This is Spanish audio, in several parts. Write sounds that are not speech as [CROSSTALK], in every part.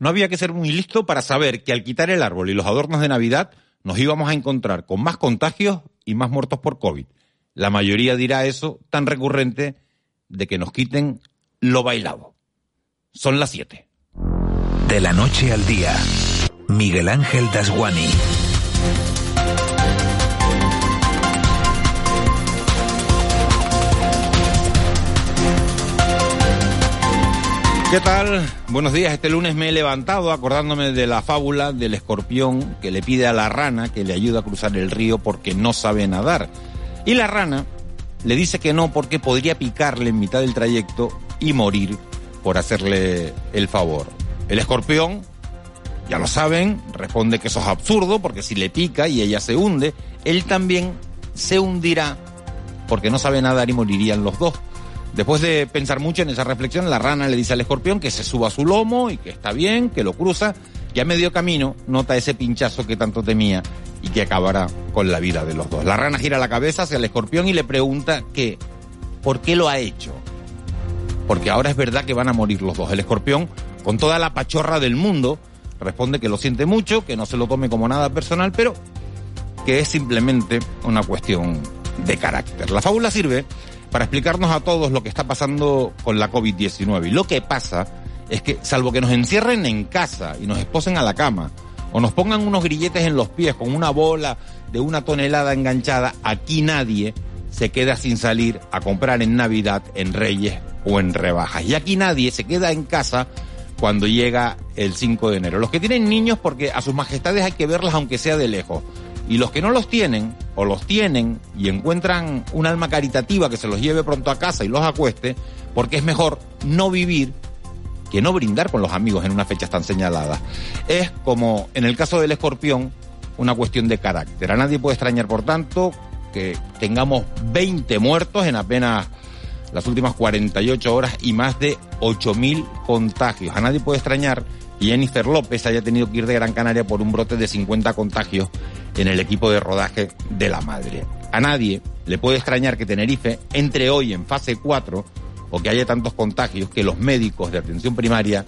No había que ser muy listo para saber que al quitar el árbol y los adornos de Navidad nos íbamos a encontrar con más contagios y más muertos por COVID. La mayoría dirá eso tan recurrente de que nos quiten lo bailado. Son las 7. De la noche al día, Miguel Ángel Dasguani. ¿Qué tal? Buenos días. Este lunes me he levantado acordándome de la fábula del escorpión que le pide a la rana que le ayude a cruzar el río porque no sabe nadar. Y la rana le dice que no porque podría picarle en mitad del trayecto y morir por hacerle el favor. El escorpión, ya lo saben, responde que eso es absurdo porque si le pica y ella se hunde, él también se hundirá porque no sabe nadar y morirían los dos. Después de pensar mucho en esa reflexión, la rana le dice al escorpión que se suba a su lomo y que está bien, que lo cruza, y a medio camino nota ese pinchazo que tanto temía y que acabará con la vida de los dos. La rana gira la cabeza hacia el escorpión y le pregunta que, ¿por qué lo ha hecho? Porque ahora es verdad que van a morir los dos. El escorpión, con toda la pachorra del mundo, responde que lo siente mucho, que no se lo tome como nada personal, pero que es simplemente una cuestión de carácter. La fábula sirve para explicarnos a todos lo que está pasando con la COVID-19. Y lo que pasa es que, salvo que nos encierren en casa y nos esposen a la cama, o nos pongan unos grilletes en los pies con una bola de una tonelada enganchada, aquí nadie se queda sin salir a comprar en Navidad, en Reyes o en rebajas. Y aquí nadie se queda en casa cuando llega el 5 de enero. Los que tienen niños, porque a sus majestades hay que verlas aunque sea de lejos. Y los que no los tienen, o los tienen y encuentran un alma caritativa que se los lleve pronto a casa y los acueste, porque es mejor no vivir que no brindar con los amigos en unas fechas tan señaladas. Es como en el caso del escorpión, una cuestión de carácter. A nadie puede extrañar, por tanto, que tengamos 20 muertos en apenas las últimas 48 horas y más de 8.000 contagios. A nadie puede extrañar y Jennifer López haya tenido que ir de Gran Canaria por un brote de 50 contagios en el equipo de rodaje de la madre. A nadie le puede extrañar que Tenerife entre hoy en fase 4 o que haya tantos contagios que los médicos de atención primaria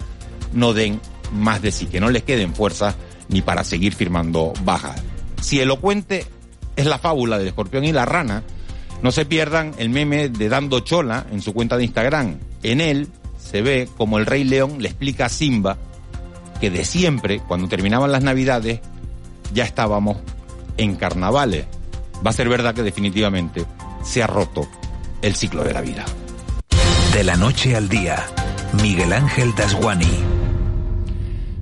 no den más de sí, que no les queden fuerzas ni para seguir firmando bajas. Si elocuente es la fábula del escorpión y la rana, no se pierdan el meme de Dando Chola en su cuenta de Instagram. En él se ve como el Rey León le explica a Simba que de siempre, cuando terminaban las navidades, ya estábamos en carnavales. Va a ser verdad que definitivamente se ha roto el ciclo de la vida. De la noche al día, Miguel Ángel Dasguani.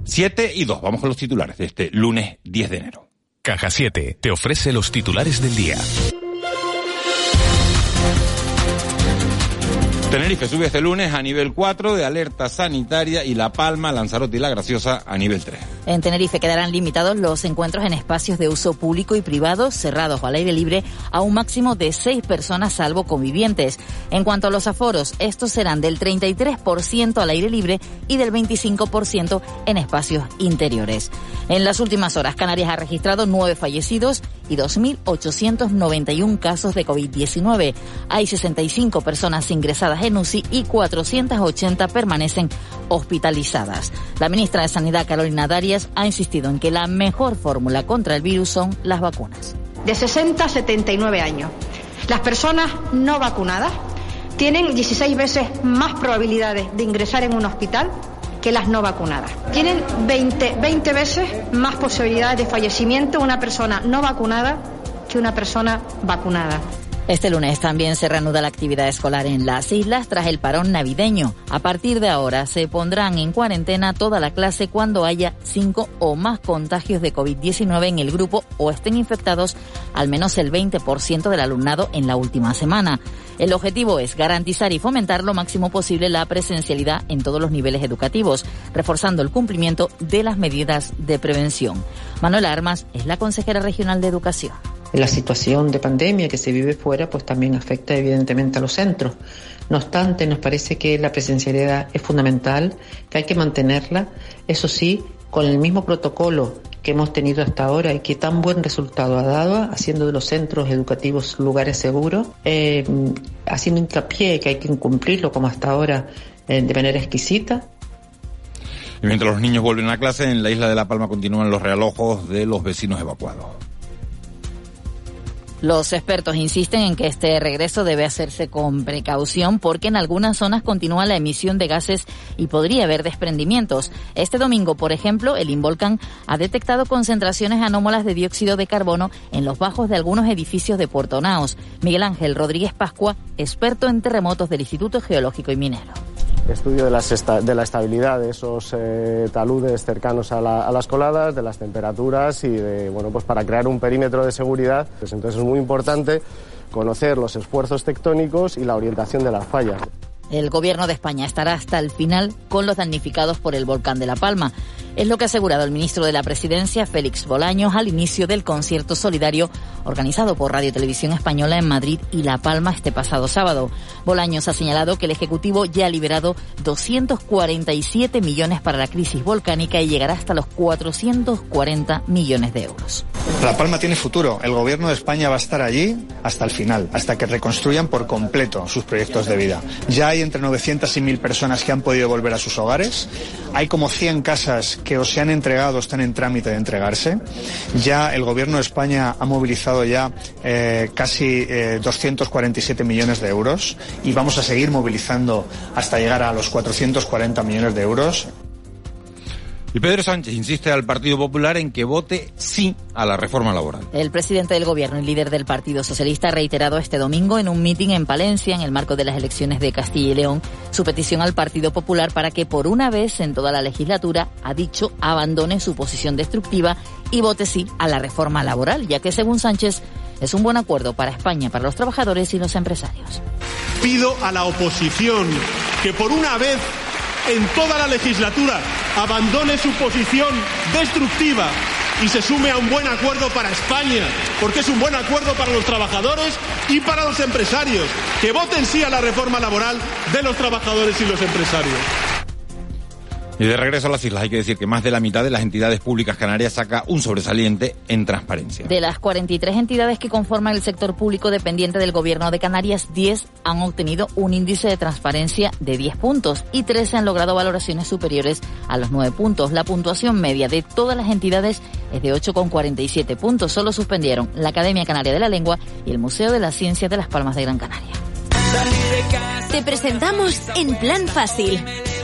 7 y 2, vamos con los titulares de este lunes 10 de enero. Caja 7 te ofrece los titulares del día. Tenerife sube este lunes a nivel 4 de alerta sanitaria y La Palma, Lanzarote y La Graciosa a nivel 3. En Tenerife quedarán limitados los encuentros en espacios de uso público y privado cerrados o al aire libre a un máximo de seis personas salvo convivientes. En cuanto a los aforos, estos serán del 33% al aire libre y del 25% en espacios interiores. En las últimas horas, Canarias ha registrado nueve fallecidos y 2.891 casos de COVID-19. Hay 65 personas ingresadas en UCI y 480 permanecen hospitalizadas. La ministra de Sanidad, Carolina Ha insistido en que la mejor fórmula contra el virus son las vacunas. De 60 a 79 años. Las personas no vacunadas tienen 16 veces más probabilidades de ingresar en un hospital que las no vacunadas. Tienen 20, 20 veces más posibilidades de fallecimiento una persona no vacunada que una persona vacunada. Este lunes también se reanuda la actividad escolar en las islas tras el parón navideño. A partir de ahora se pondrán en cuarentena toda la clase cuando haya cinco o más contagios de COVID-19 en el grupo o estén infectados al menos el 20% del alumnado en la última semana. El objetivo es garantizar y fomentar lo máximo posible la presencialidad en todos los niveles educativos, reforzando el cumplimiento de las medidas de prevención. Manuel Armas es la consejera regional de Educación la situación de pandemia que se vive fuera, pues también afecta evidentemente a los centros. No obstante, nos parece que la presencialidad es fundamental, que hay que mantenerla, eso sí, con el mismo protocolo que hemos tenido hasta ahora y que tan buen resultado ha dado, haciendo de los centros educativos lugares seguros, eh, haciendo hincapié que hay que cumplirlo como hasta ahora eh, de manera exquisita. Y mientras los niños vuelven a clase, en la isla de La Palma continúan los realojos de los vecinos evacuados. Los expertos insisten en que este regreso debe hacerse con precaución porque en algunas zonas continúa la emisión de gases y podría haber desprendimientos. Este domingo, por ejemplo, el Involcan ha detectado concentraciones anómalas de dióxido de carbono en los bajos de algunos edificios de Puerto Naos. Miguel Ángel Rodríguez Pascua, experto en terremotos del Instituto Geológico y Minero estudio de, la estabilidad de esos eh, taludes cercanos a, las coladas, de las temperaturas y de, bueno, pues para crear un perímetro de seguridad. Pues entonces es muy importante conocer los esfuerzos tectónicos y la orientación de las fallas. El gobierno de España estará hasta el final con los damnificados por el volcán de La Palma. Es lo que ha asegurado el ministro de la Presidencia, Félix Bolaños, al inicio del concierto solidario organizado por Radio Televisión Española en Madrid y La Palma este pasado sábado. Bolaños ha señalado que el Ejecutivo ya ha liberado 247 millones para la crisis volcánica y llegará hasta los 440 millones de euros. La Palma tiene futuro. El Gobierno de España va a estar allí hasta el final, hasta que reconstruyan por completo sus proyectos de vida. Ya hay entre 900 y 1000 personas que han podido volver a sus hogares. Hay como 100 casas que o se han entregado están en trámite de entregarse. Ya el Gobierno de España ha movilizado ya eh, casi 247 eh, millones de euros y vamos a seguir movilizando hasta llegar a los 440 millones de euros. Y Pedro Sánchez insiste al Partido Popular en que vote sí a la reforma laboral. El presidente del gobierno y líder del Partido Socialista ha reiterado este domingo en un mitin en Palencia, en el marco de las elecciones de Castilla y León, su petición al Partido Popular para que por una vez en toda la legislatura, ha dicho, abandone su posición destructiva y vote sí a la reforma laboral, ya que según Sánchez es un buen acuerdo para España, para los trabajadores y los empresarios. Pido a la oposición que por una vez en toda la legislatura abandone su posición destructiva y se sume a un buen acuerdo para España, porque es un buen acuerdo para los trabajadores y para los empresarios. Que voten sí a la reforma laboral de los trabajadores y los empresarios. Y de regreso a las islas, hay que decir que más de la mitad de las entidades públicas canarias saca un sobresaliente en transparencia. De las 43 entidades que conforman el sector público dependiente del gobierno de Canarias, 10 han obtenido un índice de transparencia de 10 puntos y 13 han logrado valoraciones superiores a los 9 puntos. La puntuación media de todas las entidades es de 8,47 puntos. Solo suspendieron la Academia Canaria de la Lengua y el Museo de las Ciencias de las Palmas de Gran Canaria. Te presentamos En Plan Fácil,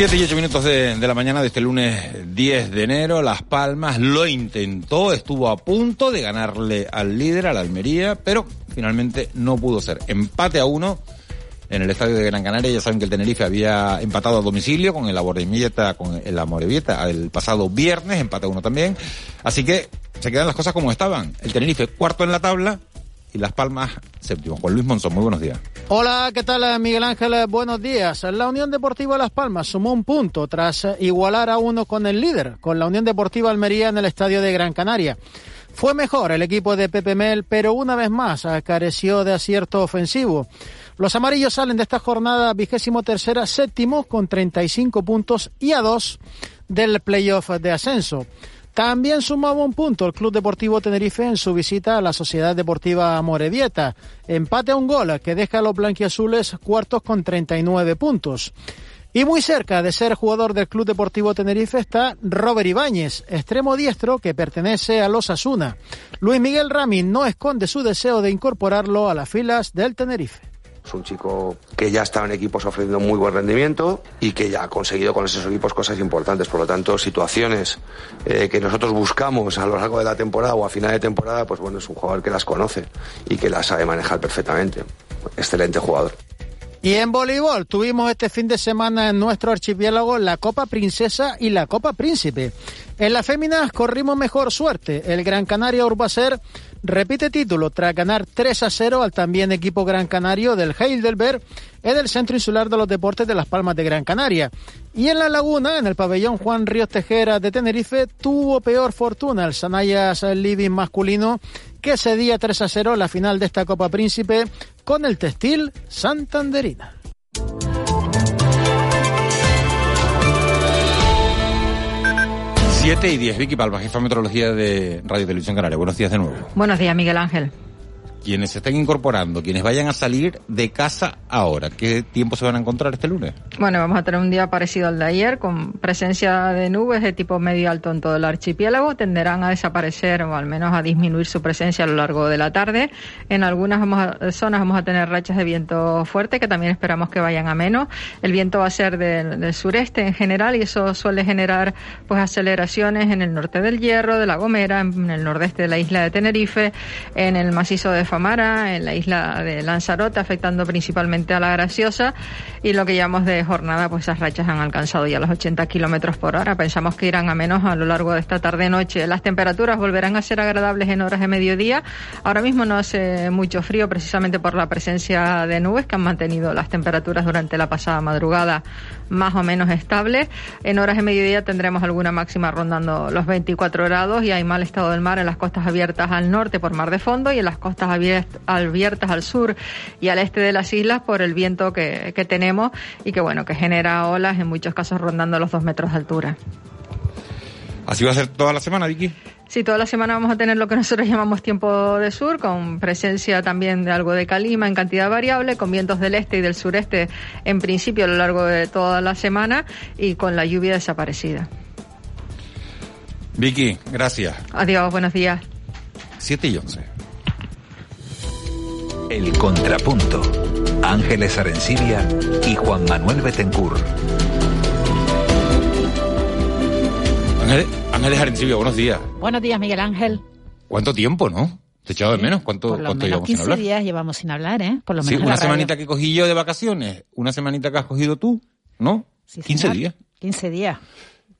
7 y 8 minutos de, la mañana de este lunes 10 de enero, Las Palmas lo intentó, estuvo a punto de ganarle al líder, al Almería, pero finalmente no pudo ser. Empate a uno en el estadio de Gran Canaria. Ya saben que el Tenerife había empatado a domicilio con el Amorebieta, con el Amorebieta el pasado viernes, empate a uno también. Así que se quedan las cosas como estaban. El Tenerife cuarto en la tabla, y Las Palmas séptimo. Juan Luis Monzón, muy buenos días. Hola, ¿qué tal Miguel Ángel? Buenos días. La Unión Deportiva Las Palmas sumó un punto tras igualar a uno con el líder, con la Unión Deportiva Almería en el estadio de Gran Canaria. Fue mejor el equipo de Pepe Mel, pero una vez más careció de acierto ofensivo. Los amarillos salen de esta jornada vigésimo tercera séptimo con 35 puntos y a dos del playoff de ascenso. También sumaba un punto el Club Deportivo Tenerife en su visita a la Sociedad Deportiva Morevieta. Empate a un gol que deja a los blanquiazules cuartos con 39 puntos. Y muy cerca de ser jugador del Club Deportivo Tenerife está Robert Ibáñez, extremo diestro que pertenece a los Asuna. Luis Miguel Rami no esconde su deseo de incorporarlo a las filas del Tenerife. Es un chico que ya estaba en equipos ofreciendo muy buen rendimiento y que ya ha conseguido con esos equipos cosas importantes. Por lo tanto, situaciones eh, que nosotros buscamos a lo largo de la temporada o a final de temporada, pues bueno, es un jugador que las conoce y que las sabe manejar perfectamente. Excelente jugador. Y en voleibol tuvimos este fin de semana en nuestro archipiélago la Copa Princesa y la Copa Príncipe. En las féminas corrimos mejor suerte. El Gran Canaria Urbacer repite título tras ganar 3 a 0 al también equipo Gran Canario del Heidelberg en el Centro Insular de los Deportes de Las Palmas de Gran Canaria. Y en la Laguna, en el pabellón Juan Ríos Tejera de Tenerife, tuvo peor fortuna el Sanayas Living masculino que cedía 3 a 0 la final de esta Copa Príncipe con el textil santanderina. Siete y 10, Vicky Palma, jefa de meteorología de Radio Televisión Canaria. Buenos días de nuevo. Buenos días, Miguel Ángel quienes se estén incorporando, quienes vayan a salir de casa ahora, ¿qué tiempo se van a encontrar este lunes? Bueno, vamos a tener un día parecido al de ayer, con presencia de nubes de tipo medio alto en todo el archipiélago. Tenderán a desaparecer o al menos a disminuir su presencia a lo largo de la tarde. En algunas zonas vamos a tener rachas de viento fuerte que también esperamos que vayan a menos. El viento va a ser del, sureste en general y eso suele generar pues aceleraciones en el norte del Hierro, de La Gomera, en el nordeste de la isla de Tenerife, en el macizo de En la isla de Lanzarote, afectando principalmente a la Graciosa. Y lo que llamamos de jornada, pues esas rachas han alcanzado ya los 80 kilómetros por hora. Pensamos que irán a menos a lo largo de esta tarde-noche. Las temperaturas volverán a ser agradables en horas de mediodía. Ahora mismo no hace mucho frío, precisamente por la presencia de nubes que han mantenido las temperaturas durante la pasada madrugada más o menos estables. En horas de mediodía tendremos alguna máxima rondando los 24 grados y hay mal estado del mar en las costas abiertas al norte por mar de fondo y en las costas abiertas abiertas al sur y al este de las islas por el viento que, que tenemos y que bueno, que genera olas en muchos casos rondando los dos metros de altura. ¿Así va a ser toda la semana, Vicky? Sí, toda la semana vamos a tener lo que nosotros llamamos tiempo de sur, con presencia también de algo de calima en cantidad variable, con vientos del este y del sureste en principio a lo largo de toda la semana y con la lluvia desaparecida. Vicky, gracias. Adiós, buenos días. 7 y 11. El Contrapunto. Ángeles Arencibia y Juan Manuel Betencur. Ángeles, Arencibia, buenos días. Buenos días, Miguel Ángel. ¿Cuánto tiempo, no? Te he echado de menos. ¿Cuánto, Por lo menos 15 días llevamos sin hablar, ¿eh? Por lo menos sí, una semanita que cogí yo de vacaciones, una semanita que has cogido tú, ¿no? Sí, 15 días. 15 días.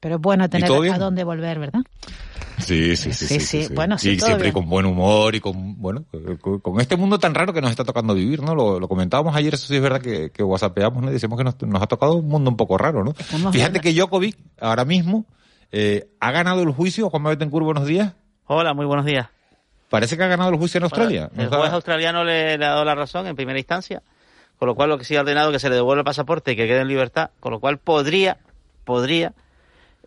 Pero es bueno tener a dónde volver, ¿verdad? Sí, sí, sí. sí, Bueno, sí, y siempre con buen humor y con, bueno, con este mundo tan raro que nos está tocando vivir, ¿no? Lo, comentábamos ayer, eso sí es verdad que, que whatsappeamos, ¿no? Decimos que nos, ha tocado un mundo un poco raro, ¿no? Fíjate que Djokovic, ahora mismo, eh, ha ganado el juicio. Juan Betancourt, buenos días. Hola, muy buenos días. Parece que ha ganado el juicio en Australia. el juez australiano le, le, ha dado la razón en primera instancia, con lo cual lo que sí ha ordenado es que se le devuelva el pasaporte y que quede en libertad, con lo cual podría, podría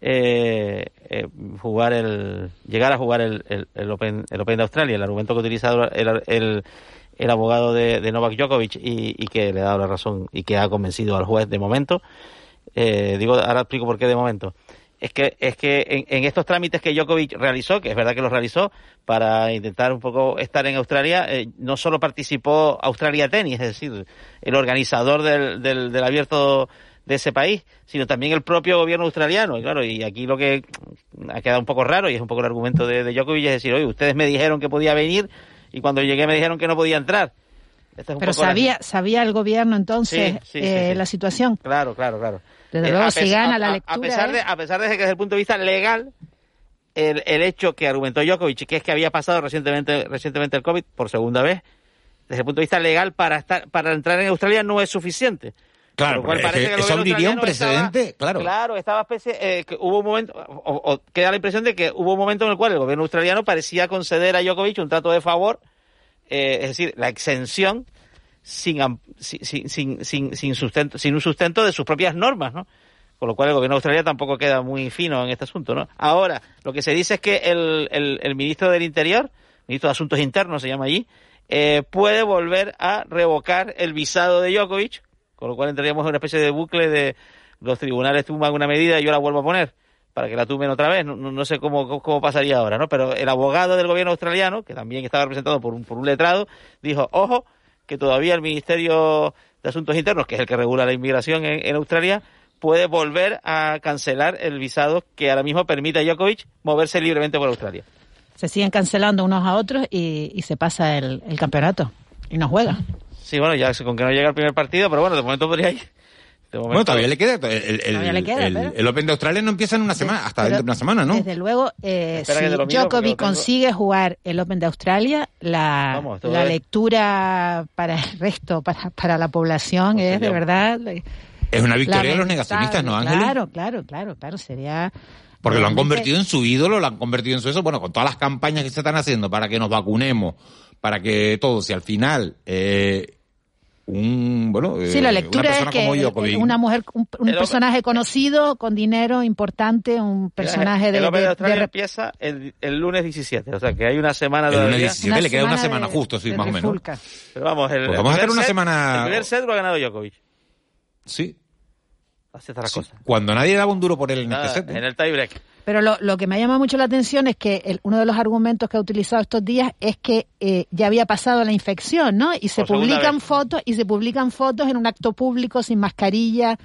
eh, eh, jugar el llegar a jugar el, el, Open, el Open de Australia. El argumento que ha utilizado el, el, abogado de, Novak Djokovic y, que le ha dado la razón y que ha convencido al juez de momento. Eh, digo, ahora explico por qué de momento. Es que, es que en, estos trámites que Djokovic realizó, que es verdad que los realizó, para intentar un poco estar en Australia, eh, no solo participó Australia Tennis, es decir, el organizador del, del, del abierto de ese país, sino también el propio gobierno australiano. Y claro, y aquí lo que ha quedado un poco raro, y es un poco el argumento de, de Djokovic, es decir, oye, ustedes me dijeron que podía venir y cuando llegué me dijeron que no podía entrar. Pero sabía, sabía el gobierno entonces eh, la situación. Claro, claro, claro. Desde luego, si gana la lectura. A pesar, de, a pesar de que desde el punto de vista legal, el, el hecho que argumentó Djokovic, que es que había pasado recientemente, recientemente el COVID por segunda vez, desde el punto de vista legal, para, estar, para entrar en Australia no es suficiente. Claro, cual parece que, eso abriría un precedente, claro. Claro, estaba especie, eh, que hubo un momento, o, queda la impresión de que hubo un momento en el cual el gobierno australiano parecía conceder a Djokovic un trato de favor, eh, es decir, la exención sin, sin, sin, sin, sin, sustento, sin un sustento de sus propias normas, ¿no? Con lo cual el gobierno australiano tampoco queda muy fino en este asunto, ¿no? Ahora, lo que se dice es que el, el, el ministro del Interior, ministro de Asuntos Internos se llama allí, eh, puede volver a revocar el visado de Djokovic con lo cual entraríamos en una especie de bucle de los tribunales tuman una medida y yo la vuelvo a poner para que la tumen otra vez. No, no sé cómo, cómo pasaría ahora, ¿no? Pero el abogado del gobierno australiano, que también estaba representado por un, por un letrado, dijo, ojo, que todavía el Ministerio de Asuntos Internos, que es el que regula la inmigración en, Australia, puede volver a cancelar el visado que ahora mismo permite a Djokovic moverse libremente por Australia. Se siguen cancelando unos a otros y, se pasa el, campeonato y no juega. Sí, bueno, ya con que no llega el primer partido, pero bueno, de momento podría ir. Bueno, todavía le queda. El, Open de Australia no empieza en una semana, hasta dentro de una semana, ¿no? Desde luego, eh, si Djokovic consigue jugar el Open de Australia, la, lectura para el resto, para, para la población, es de verdad. Es una victoria de los negacionistas, ¿no, Ángel? Claro, claro, claro, claro, sería. Porque lo han convertido en su ídolo, lo han convertido en su eso. Bueno, con todas las campañas que se están haciendo para que nos vacunemos, para que todo, si al final eh, un bueno sí la eh, lectura es que una mujer un, personaje conocido con dinero importante un personaje de, el de, Australia empieza el, el, lunes 17 o sea que hay una semana el lunes 17 le queda una semana justo sí más o menos. pero vamos el, pues vamos a hacer una semana el primer set lo ha ganado Djokovic. Sí. Hace otra cosa cuando nadie daba un duro por él en este set ¿eh? en el tiebreak pero lo, lo, que me llama mucho la atención es que el, uno de los argumentos que ha utilizado estos días es que eh, ya había pasado la infección, ¿no? Y se publican fotos y se publican fotos en un acto público sin mascarilla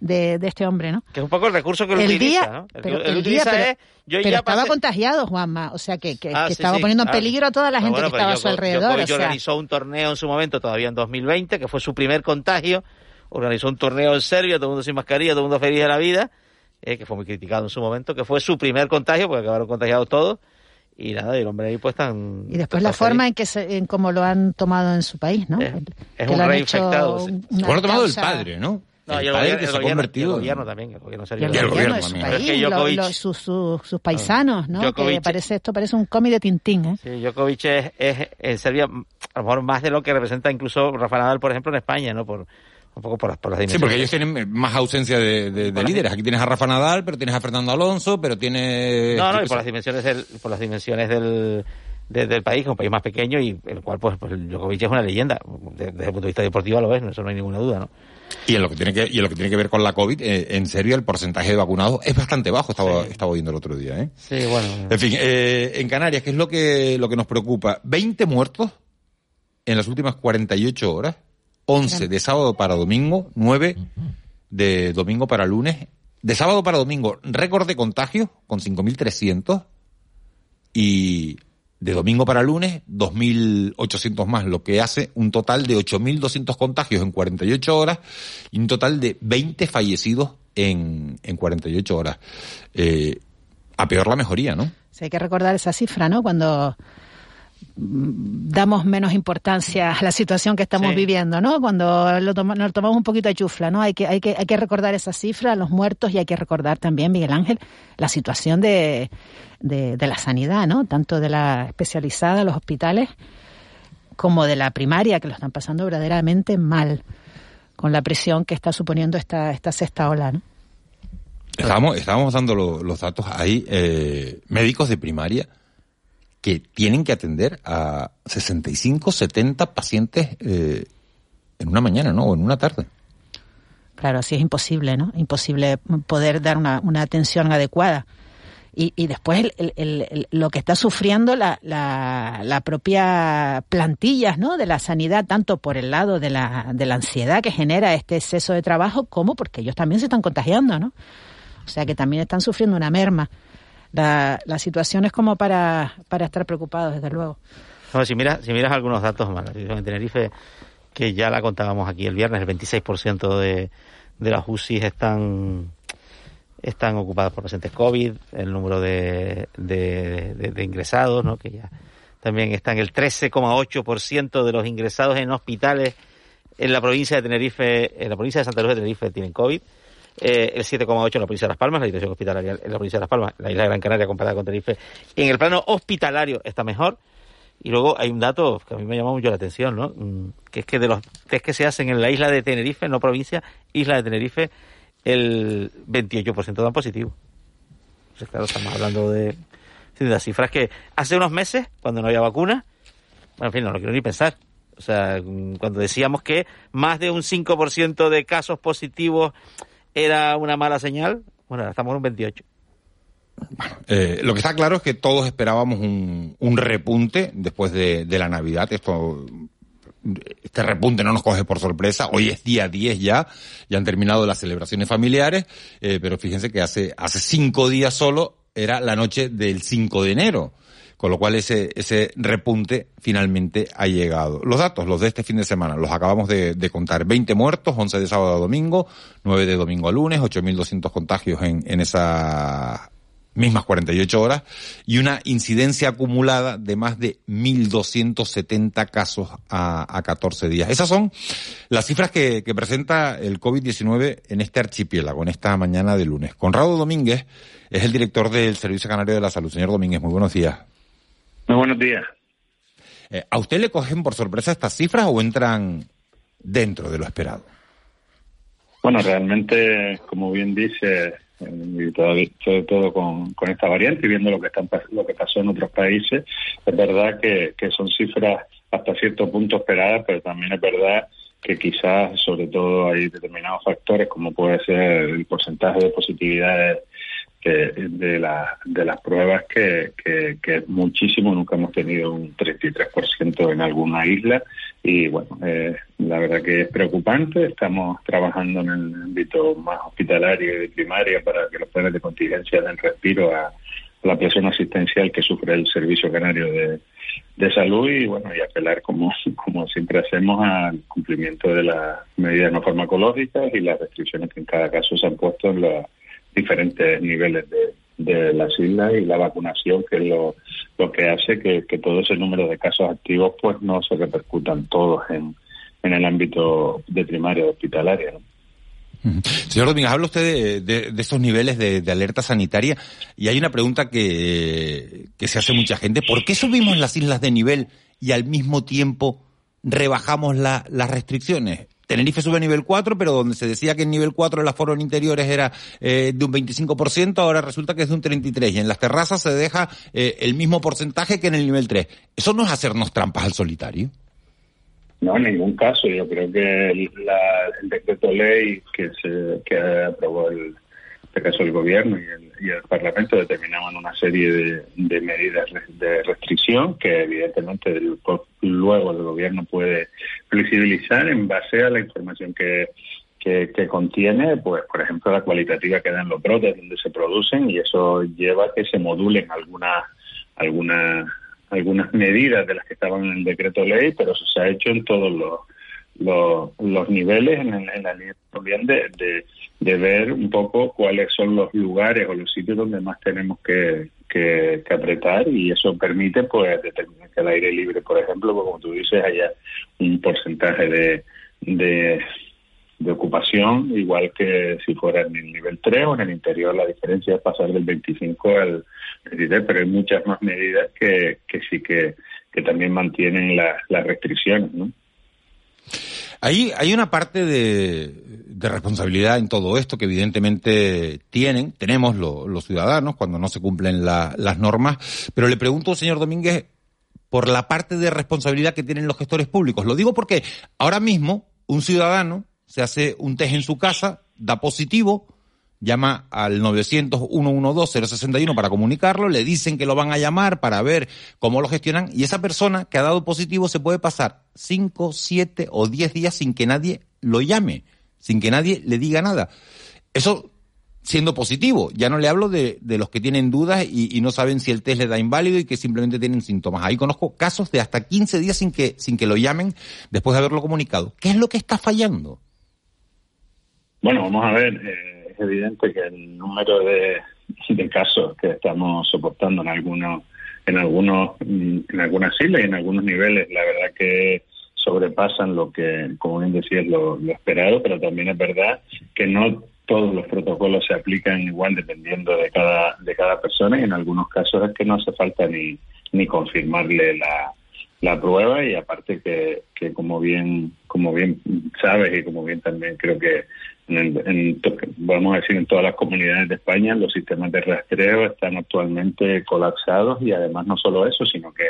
de, de este hombre, ¿no? Que es un poco el recurso que él el utiliza, día, ¿no? El, pero, el día, pero, es, yo pero estaba contagiado, Juanma, o sea que, que, ah, que estaba poniendo en peligro a toda la gente que estaba a su alrededor. Yo, o sea. organizó un torneo en su momento, todavía en 2020, que fue su primer contagio. Organizó un torneo en Serbia, todo el mundo sin mascarilla, todo el mundo feliz de la vida eh, que fue muy criticado en su momento, que fue su primer contagio, porque acabaron contagiados todos. Y nada, y el hombre ahí pues tan... Y después la forma en que se, en cómo lo han tomado en su país, ¿no? Es, un rey infectado. lo ha tomado el padre, ¿no? No, el, el, padre gobierno, que se ha convertido. El gobierno también, el gobierno serbio. Y el, gobierno, de su país, lo, sus, sus, paisanos, ¿no? Djokovic, que parece, esto parece un cómic de Tintín, ¿eh? Sí, Djokovic es, es en Serbia a lo mejor más de lo que representa incluso Rafa Nadal, por ejemplo, en España, ¿no? Por, un poco por las, por las dimensiones. Sí, porque ellos tienen más ausencia de, de, líderes. Aquí tienes a Rafa Nadal, pero tienes a Fernando Alonso, pero tienes... No, no, y por las dimensiones del, por las dimensiones del, del país, que es un país más pequeño y el cual, pues, pues Djokovic es una leyenda. Desde, el punto de vista deportivo lo ves, eso no hay ninguna duda, ¿no? Y en lo que tiene que, y en lo que, tiene que ver con la COVID, eh, en serio, el porcentaje de vacunados es bastante bajo, estaba, estaba viendo el otro día, ¿eh? Sí, bueno. En fin, eh, en Canarias, ¿qué es lo que, lo que nos preocupa? 20 muertos en las últimas 48 horas 11 de sábado para domingo, 9 de domingo para lunes. De sábado para domingo, récord de contagios con 5.300 y de domingo para lunes, 2.800 más, lo que hace un total de 8.200 contagios en 48 horas y un total de 20 fallecidos en, en 48 horas. Eh, a peor la mejoría, ¿no? Sí, hay que recordar esa cifra, ¿no? Cuando damos menos importancia a la situación que estamos viviendo, ¿no? Cuando lo nos tomamos un poquito de chufla, ¿no? Hay que, hay que, hay que recordar esa cifra, los muertos, y hay que recordar también, Miguel Ángel, la situación de, de, la sanidad, ¿no? Tanto de la especializada, los hospitales, como de la primaria, que lo están pasando verdaderamente mal, con la presión que está suponiendo esta, esta sexta ola, ¿no? Estábamos, estábamos dando los datos ahí, eh, médicos de primaria, que tienen que atender a 65, 70 pacientes eh, en una mañana, ¿no? O en una tarde. Claro, así es imposible, ¿no? Imposible poder dar una, una atención adecuada. Y, después el, el, lo que está sufriendo la, la, la, propia plantilla ¿no? de la sanidad, tanto por el lado de la, de la ansiedad que genera este exceso de trabajo, como porque ellos también se están contagiando, ¿no? O sea que también están sufriendo una merma la, la situación es como para, para estar preocupados, desde luego. si, miras, si miras algunos datos más, la en Tenerife, que ya la contábamos aquí el viernes, el 26% de, de las UCI están están ocupadas por pacientes COVID, el número de, de, de, ingresados, ¿no? que ya también están el 13,8% de los ingresados en hospitales en la provincia de Tenerife, en la provincia de Santa Cruz de Tenerife tienen COVID eh, el 7,8 en la provincia de Las Palmas, la situación hospitalaria en la provincia de Las Palmas, la isla de Gran Canaria comparada con Tenerife. En el plano hospitalario está mejor. Y luego hay un dato que a mí me llama mucho la atención, ¿no? Mm, que es que de los test que se hacen en la isla de Tenerife, no provincia, isla de Tenerife, el 28% dan positivo. Entonces, claro, estamos hablando de, de las cifras que hace unos meses, cuando no había vacuna, bueno, en fin, no lo quiero ni pensar. O sea, mm, cuando decíamos que más de un 5% de casos positivos era una mala señal, bueno, estamos en un 28. Eh, lo que está claro es que todos esperábamos un, un repunte después de, de, la Navidad. Esto, este repunte no nos coge por sorpresa. Hoy es día 10 ya, ya han terminado las celebraciones familiares, eh, pero fíjense que hace, hace cinco días solo era la noche del 5 de enero. Con lo cual ese, ese repunte finalmente ha llegado. Los datos, los de este fin de semana, los acabamos de, de contar. 20 muertos, 11 de sábado a domingo, 9 de domingo a lunes, 8.200 contagios en, en esa mismas 48 horas, y una incidencia acumulada de más de 1.270 casos a, a 14 días. Esas son las cifras que, que presenta el COVID-19 en este archipiélago, en esta mañana de lunes. Conrado Domínguez es el director del Servicio Canario de la Salud. Señor Domínguez, muy buenos días. Muy buenos días. Eh, ¿A usted le cogen por sorpresa estas cifras o entran dentro de lo esperado? Bueno, realmente, como bien dice, y todo, sobre todo con, con, esta variante y viendo lo que están lo que pasó en otros países es verdad que, que, son cifras hasta cierto punto esperadas pero también es verdad que quizás sobre todo hay determinados factores como puede ser el porcentaje de positividad de, la, de las pruebas que, que, que, es muchísimo nunca hemos tenido un 33% en alguna isla y bueno eh, la verdad que es preocupante. Estamos trabajando en el ámbito más hospitalario y de primaria para que los planes de contingencia den respiro a, la presión asistencial que sufre el Servicio Canario de, de, Salud y bueno y apelar como, [LAUGHS] como siempre hacemos al cumplimiento de las medidas no farmacológicas y las restricciones que en cada caso se han puesto en los diferentes niveles de, de las islas y la vacunación, que es lo, lo que hace que, que todo ese número de casos activos pues no se repercutan todos en, en el ámbito de primaria hospitalaria. Señor Domínguez, habla usted de, de, estos niveles de, de, alerta sanitaria y hay una pregunta que, que se hace mucha gente. ¿Por qué subimos las islas de nivel y al mismo tiempo rebajamos la, las restricciones? Tenerife sube a nivel 4, pero donde se decía que en nivel 4 el aforo en interiores era eh, de un 25%, ahora resulta que es de un 33%. Y en las terrazas se deja eh, el mismo porcentaje que en el nivel 3. ¿Eso no es hacernos trampas al solitario? No, en ningún caso. Yo creo que el, la, el decreto ley que se que aprobó el, este caso el gobierno y el, y el Parlamento determinaban una serie de, de, medidas de restricción que evidentemente luego el gobierno puede flexibilizar en base a la información que, que, que, contiene, pues por ejemplo la cualitativa que dan los brotes donde se producen y eso lleva a que se modulen algunas algunas algunas medidas de las que estaban en el decreto ley, pero eso se ha hecho en todos los, los, los niveles, en, en, la línea también de, de, de, ver un poco cuáles son los lugares o los sitios donde más tenemos que, que, apretar y eso permite pues determinar que al aire libre, por ejemplo, pues, como tú dices, haya un porcentaje de, de ocupación, igual que si fuera en el nivel 3 o en el interior, la diferencia es pasar del 25 al 23, pero hay muchas más medidas que, que sí que, que también mantienen la, las restricciones, ¿no? Hay, hay una parte de, de, responsabilidad en todo esto que evidentemente tienen, tenemos lo, los ciudadanos cuando no se cumplen la, las normas, pero le pregunto, señor Domínguez, por la parte de responsabilidad que tienen los gestores públicos. Lo digo porque ahora mismo un ciudadano se hace un test en su casa, da positivo, llama al 900-112-061 para comunicarlo, le dicen que lo van a llamar para ver cómo lo gestionan y esa persona que ha dado positivo se puede pasar 5, 7 o 10 días sin que nadie lo llame, sin que nadie le diga nada. Eso siendo positivo. Ya no le hablo de, los que tienen dudas y, no saben si el test le da inválido y que simplemente tienen síntomas. Ahí conozco casos de hasta 15 días sin que, sin que lo llamen después de haberlo comunicado. ¿Qué es lo que está fallando? Bueno, vamos a ver, eh, evidente que el número de, casos que estamos soportando en algunos, en algunos, en algunas islas y en algunos niveles, la verdad que sobrepasan lo que, como bien decías, lo, lo esperado, pero también es verdad que no todos los protocolos se aplican igual dependiendo de cada de cada persona y en algunos casos es que no hace falta ni ni confirmarle la, la prueba y aparte que, que como bien como bien sabes y como bien también creo que en, vamos a decir en todas las comunidades de España los sistemas de rastreo están actualmente colapsados y además no solo eso sino que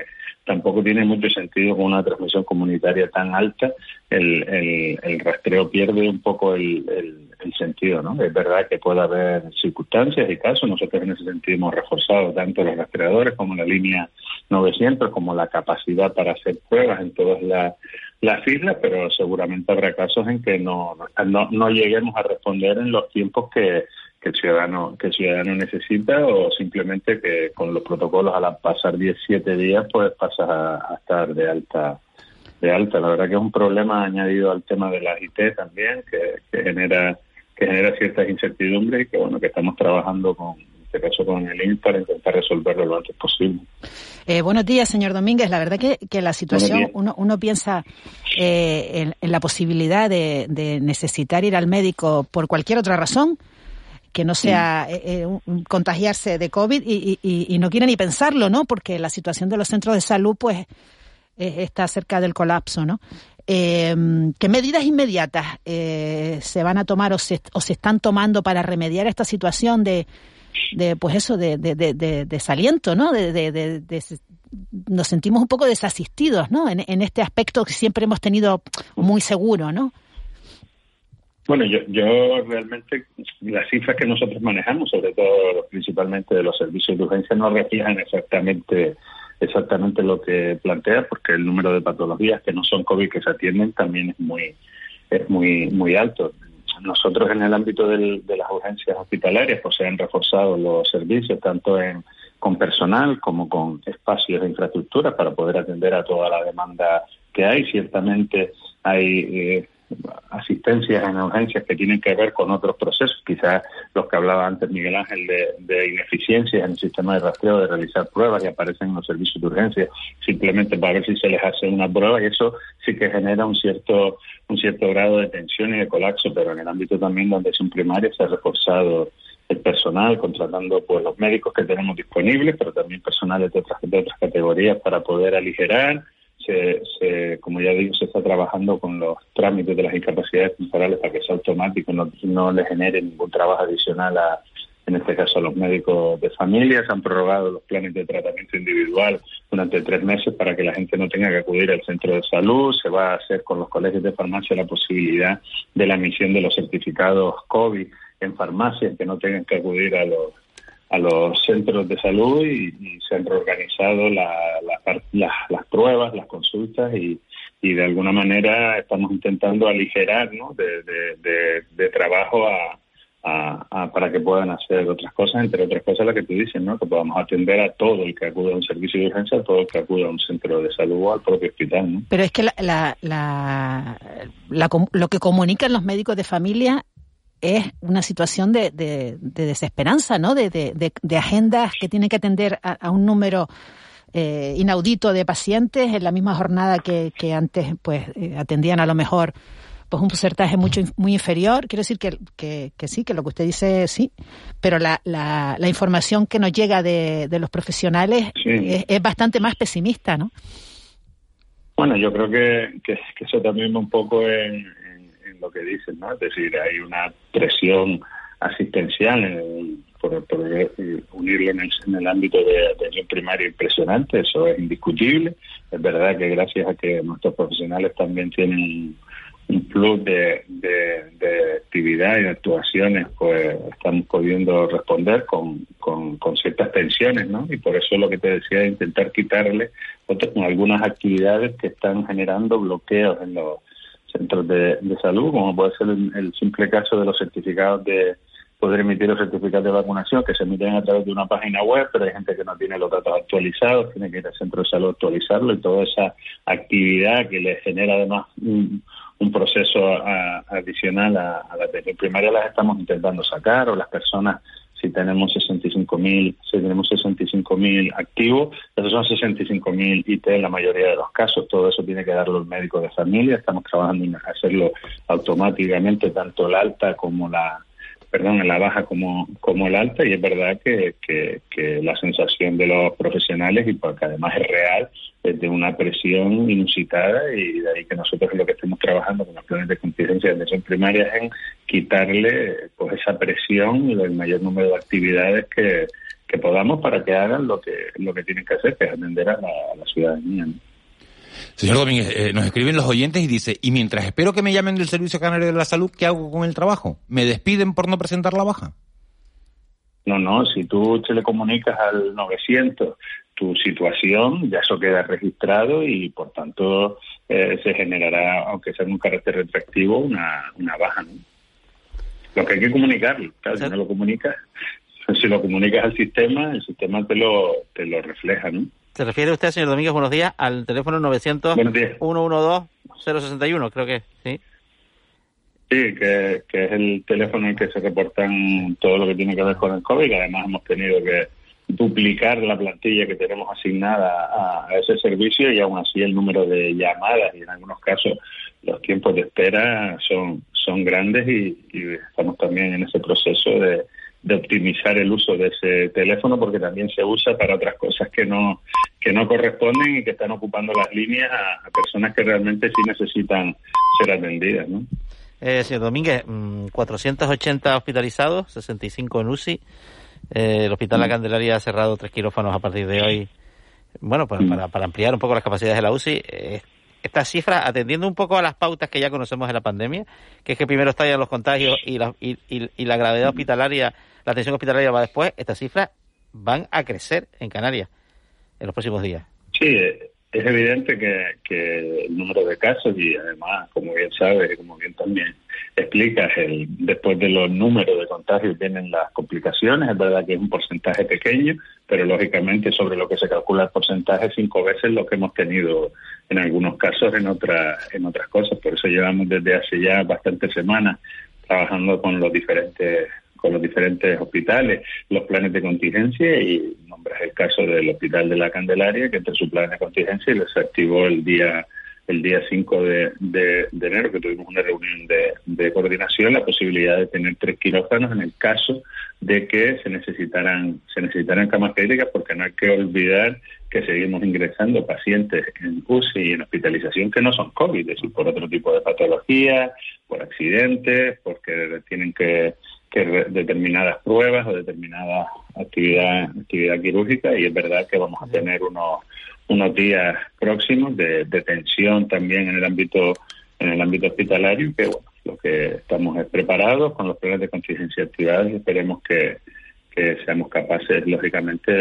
tampoco tiene mucho sentido con una transmisión comunitaria tan alta el, el, el rastreo pierde un poco el, el, el sentido, ¿no? Es verdad que puede haber circunstancias y casos, nosotros en ese sentido hemos reforzado tanto los rastreadores como la línea 900, como la capacidad para hacer pruebas en todas las, las islas, pero seguramente habrá casos en que no, no, no lleguemos a responder en los tiempos que, que el ciudadano que el ciudadano necesita o simplemente que con los protocolos al pasar 17 días pues pasas a, estar de alta de alta. La verdad que es un problema añadido al tema de la IT también que, genera que genera ciertas incertidumbres y que bueno que estamos trabajando con este caso con el para intentar resolverlo lo antes posible. Eh, buenos días, señor Domínguez. La verdad que, que la situación, uno, uno piensa eh, en, la posibilidad de, de necesitar ir al médico por cualquier otra razón, que no sea eh, eh, contagiarse de COVID y, y, no quiere ni pensarlo, ¿no? Porque la situación de los centros de salud, pues, está cerca del colapso, ¿no? Eh, ¿Qué medidas inmediatas se van a tomar o se, o se están tomando para remediar esta situación de, de pues eso, de, de, de desaliento, ¿no? De, nos sentimos un poco desasistidos, ¿no? En, en este aspecto que siempre hemos tenido muy seguro, ¿no? Bueno, yo, yo realmente las cifras que nosotros manejamos, sobre todo principalmente de los servicios de urgencia, no reflejan exactamente exactamente lo que plantea, porque el número de patologías que no son COVID que se atienden también es muy es muy muy alto. Nosotros en el ámbito del, de las urgencias hospitalarias, pues se han reforzado los servicios tanto en con personal como con espacios de infraestructura para poder atender a toda la demanda que hay. Ciertamente hay eh, asistencias en urgencias que tienen que ver con otros procesos, quizás los que hablaba antes Miguel Ángel de, de ineficiencias en el sistema de rastreo, de realizar pruebas y aparecen en los servicios de urgencia simplemente para ver si se les hace una prueba y eso sí que genera un cierto un cierto grado de tensión y de colapso, pero en el ámbito también donde es un primaria se ha reforzado el personal, contratando pues los médicos que tenemos disponibles, pero también personal de otras, de otras categorías para poder aligerar se, como ya digo, se está trabajando con los trámites de las incapacidades temporales para que sea automático, no, no le genere ningún trabajo adicional a, en este caso a los médicos de familia. Se han prorrogado los planes de tratamiento individual durante tres meses para que la gente no tenga que acudir al centro de salud. Se va a hacer con los colegios de farmacia la posibilidad de la emisión de los certificados COVID en farmacias, que no tengan que acudir a los a los centros de salud y, se han reorganizado las pruebas, las consultas y, y, de alguna manera estamos intentando aligerar ¿no? de, trabajo a, para que puedan hacer otras cosas, entre otras cosas las que tú dices, ¿no? que podamos atender a todo el que acude a un servicio de urgencia, a todo el que acude a un centro de salud o al propio hospital. ¿no? Pero es que la, la, la, lo que comunican los médicos de familia es una situación de, de, desesperanza, ¿no? De, de, agendas que tienen que atender a, un número eh, inaudito de pacientes en la misma jornada que, que antes, pues, eh, atendían a lo mejor pues un porcentaje mucho muy inferior. Quiero decir que, que, que, sí, que lo que usted dice sí, pero la, la, la información que nos llega de, de los profesionales es, es, bastante más pesimista, ¿no? Bueno, yo creo que, que, eso también un poco en, lo que dicen, ¿no? Es decir, hay una presión asistencial por, unirlo en el, ámbito de atención primaria impresionante, eso es indiscutible. Es verdad que gracias a que nuestros profesionales también tienen un plus de, de, actividad y actuaciones, pues estamos pudiendo responder con, con, ciertas tensiones, ¿no? Y por eso lo que te decía, intentar quitarle otras, algunas actividades que están generando bloqueos en los centros de, salud, como puede ser el, simple caso de los certificados de poder emitir los certificados de vacunación que se emiten a través de una página web, pero hay gente que no tiene los datos actualizados, tiene que ir al centro de salud a actualizarlo y toda esa actividad que le genera además un, proceso adicional a, a, la atención primaria las estamos intentando sacar o las personas si tenemos 65.000 si tenemos 65.000 activos, esos son 65.000 IT en la mayoría de los casos. Todo eso tiene que darlo el médico de familia. Estamos trabajando en hacerlo automáticamente, tanto el alta como la perdón, en la baja como, como el alta, y es verdad que, que, la sensación de los profesionales, y porque además es real, es de una presión inusitada, y de ahí que nosotros lo que estamos trabajando con los planes de contingencia de atención primaria es en quitarle pues esa presión y el mayor número de actividades que, podamos para que hagan lo que lo que tienen que hacer, que es atender a la, ciudadanía. Señor Domínguez, eh, nos escriben los oyentes y dice, y mientras espero que me llamen del Servicio Canario de la Salud, ¿qué hago con el trabajo? ¿Me despiden por no presentar la baja? No, no, si tú te le comunicas al 900 tu situación, ya eso queda registrado y por tanto eh, se generará, aunque sea en un carácter retractivo, una, una baja. ¿no? Lo que hay que comunicarlo, claro, si no lo comunicas, [LAUGHS] si lo comunicas al sistema, el sistema te lo, te lo refleja, ¿no? ¿Se refiere usted, señor Domínguez, buenos días, al teléfono 900-112-061, creo que sí? Sí, que, que es el teléfono en que se reportan todo lo que tiene que ver con el COVID, además hemos tenido que duplicar la plantilla que tenemos asignada a, ese servicio y aún así el número de llamadas y en algunos casos los tiempos de espera son, son grandes y estamos también en ese proceso de, de optimizar el uso de ese teléfono porque también se usa para otras cosas que no que no corresponden y que están ocupando las líneas a, personas que realmente sí necesitan ser atendidas, ¿no? Eh, señor Domínguez, 480 mm, hospitalizados, 65 en UCI. Eh, el Hospital La mm. Candelaria ha cerrado tres quirófanos a partir de hoy. Bueno, para, mm. para, para ampliar un poco las capacidades de la UCI. Eh, esta cifra, atendiendo un poco a las pautas que ya conocemos de la pandemia, que es que primero estallan los contagios y la, y, y la gravedad hospitalaria la atención hospitalaria va después, estas cifras van a crecer en Canarias en los próximos días. Sí, es evidente que, el número de casos y además, como bien sabes como bien también explicas, el, después de los números de contagios vienen las complicaciones. Es verdad que es un porcentaje pequeño, pero lógicamente sobre lo que se calcula el porcentaje cinco veces lo que hemos tenido en algunos casos en otras en otras cosas. Por eso llevamos desde hace ya bastantes semanas trabajando con los diferentes con los diferentes hospitales, los planes de contingencia y nombras el caso del Hospital de la Candelaria, que entre su plan de contingencia se activó el día el día 5 de, de, enero, que tuvimos una reunión de, de, coordinación, la posibilidad de tener tres quirófanos en el caso de que se necesitaran, se necesitaran camas críticas, porque no hay que olvidar que seguimos ingresando pacientes en UCI y en hospitalización que no son COVID, es decir, por otro tipo de patologías, por accidentes, porque tienen que que determinadas pruebas o determinada actividad, actividad quirúrgica y es verdad que vamos a tener unos, unos días próximos de, de tensión también en el ámbito en el ámbito hospitalario que bueno lo que estamos es preparados con los planes de contingencia activados y esperemos que, que seamos capaces, lógicamente,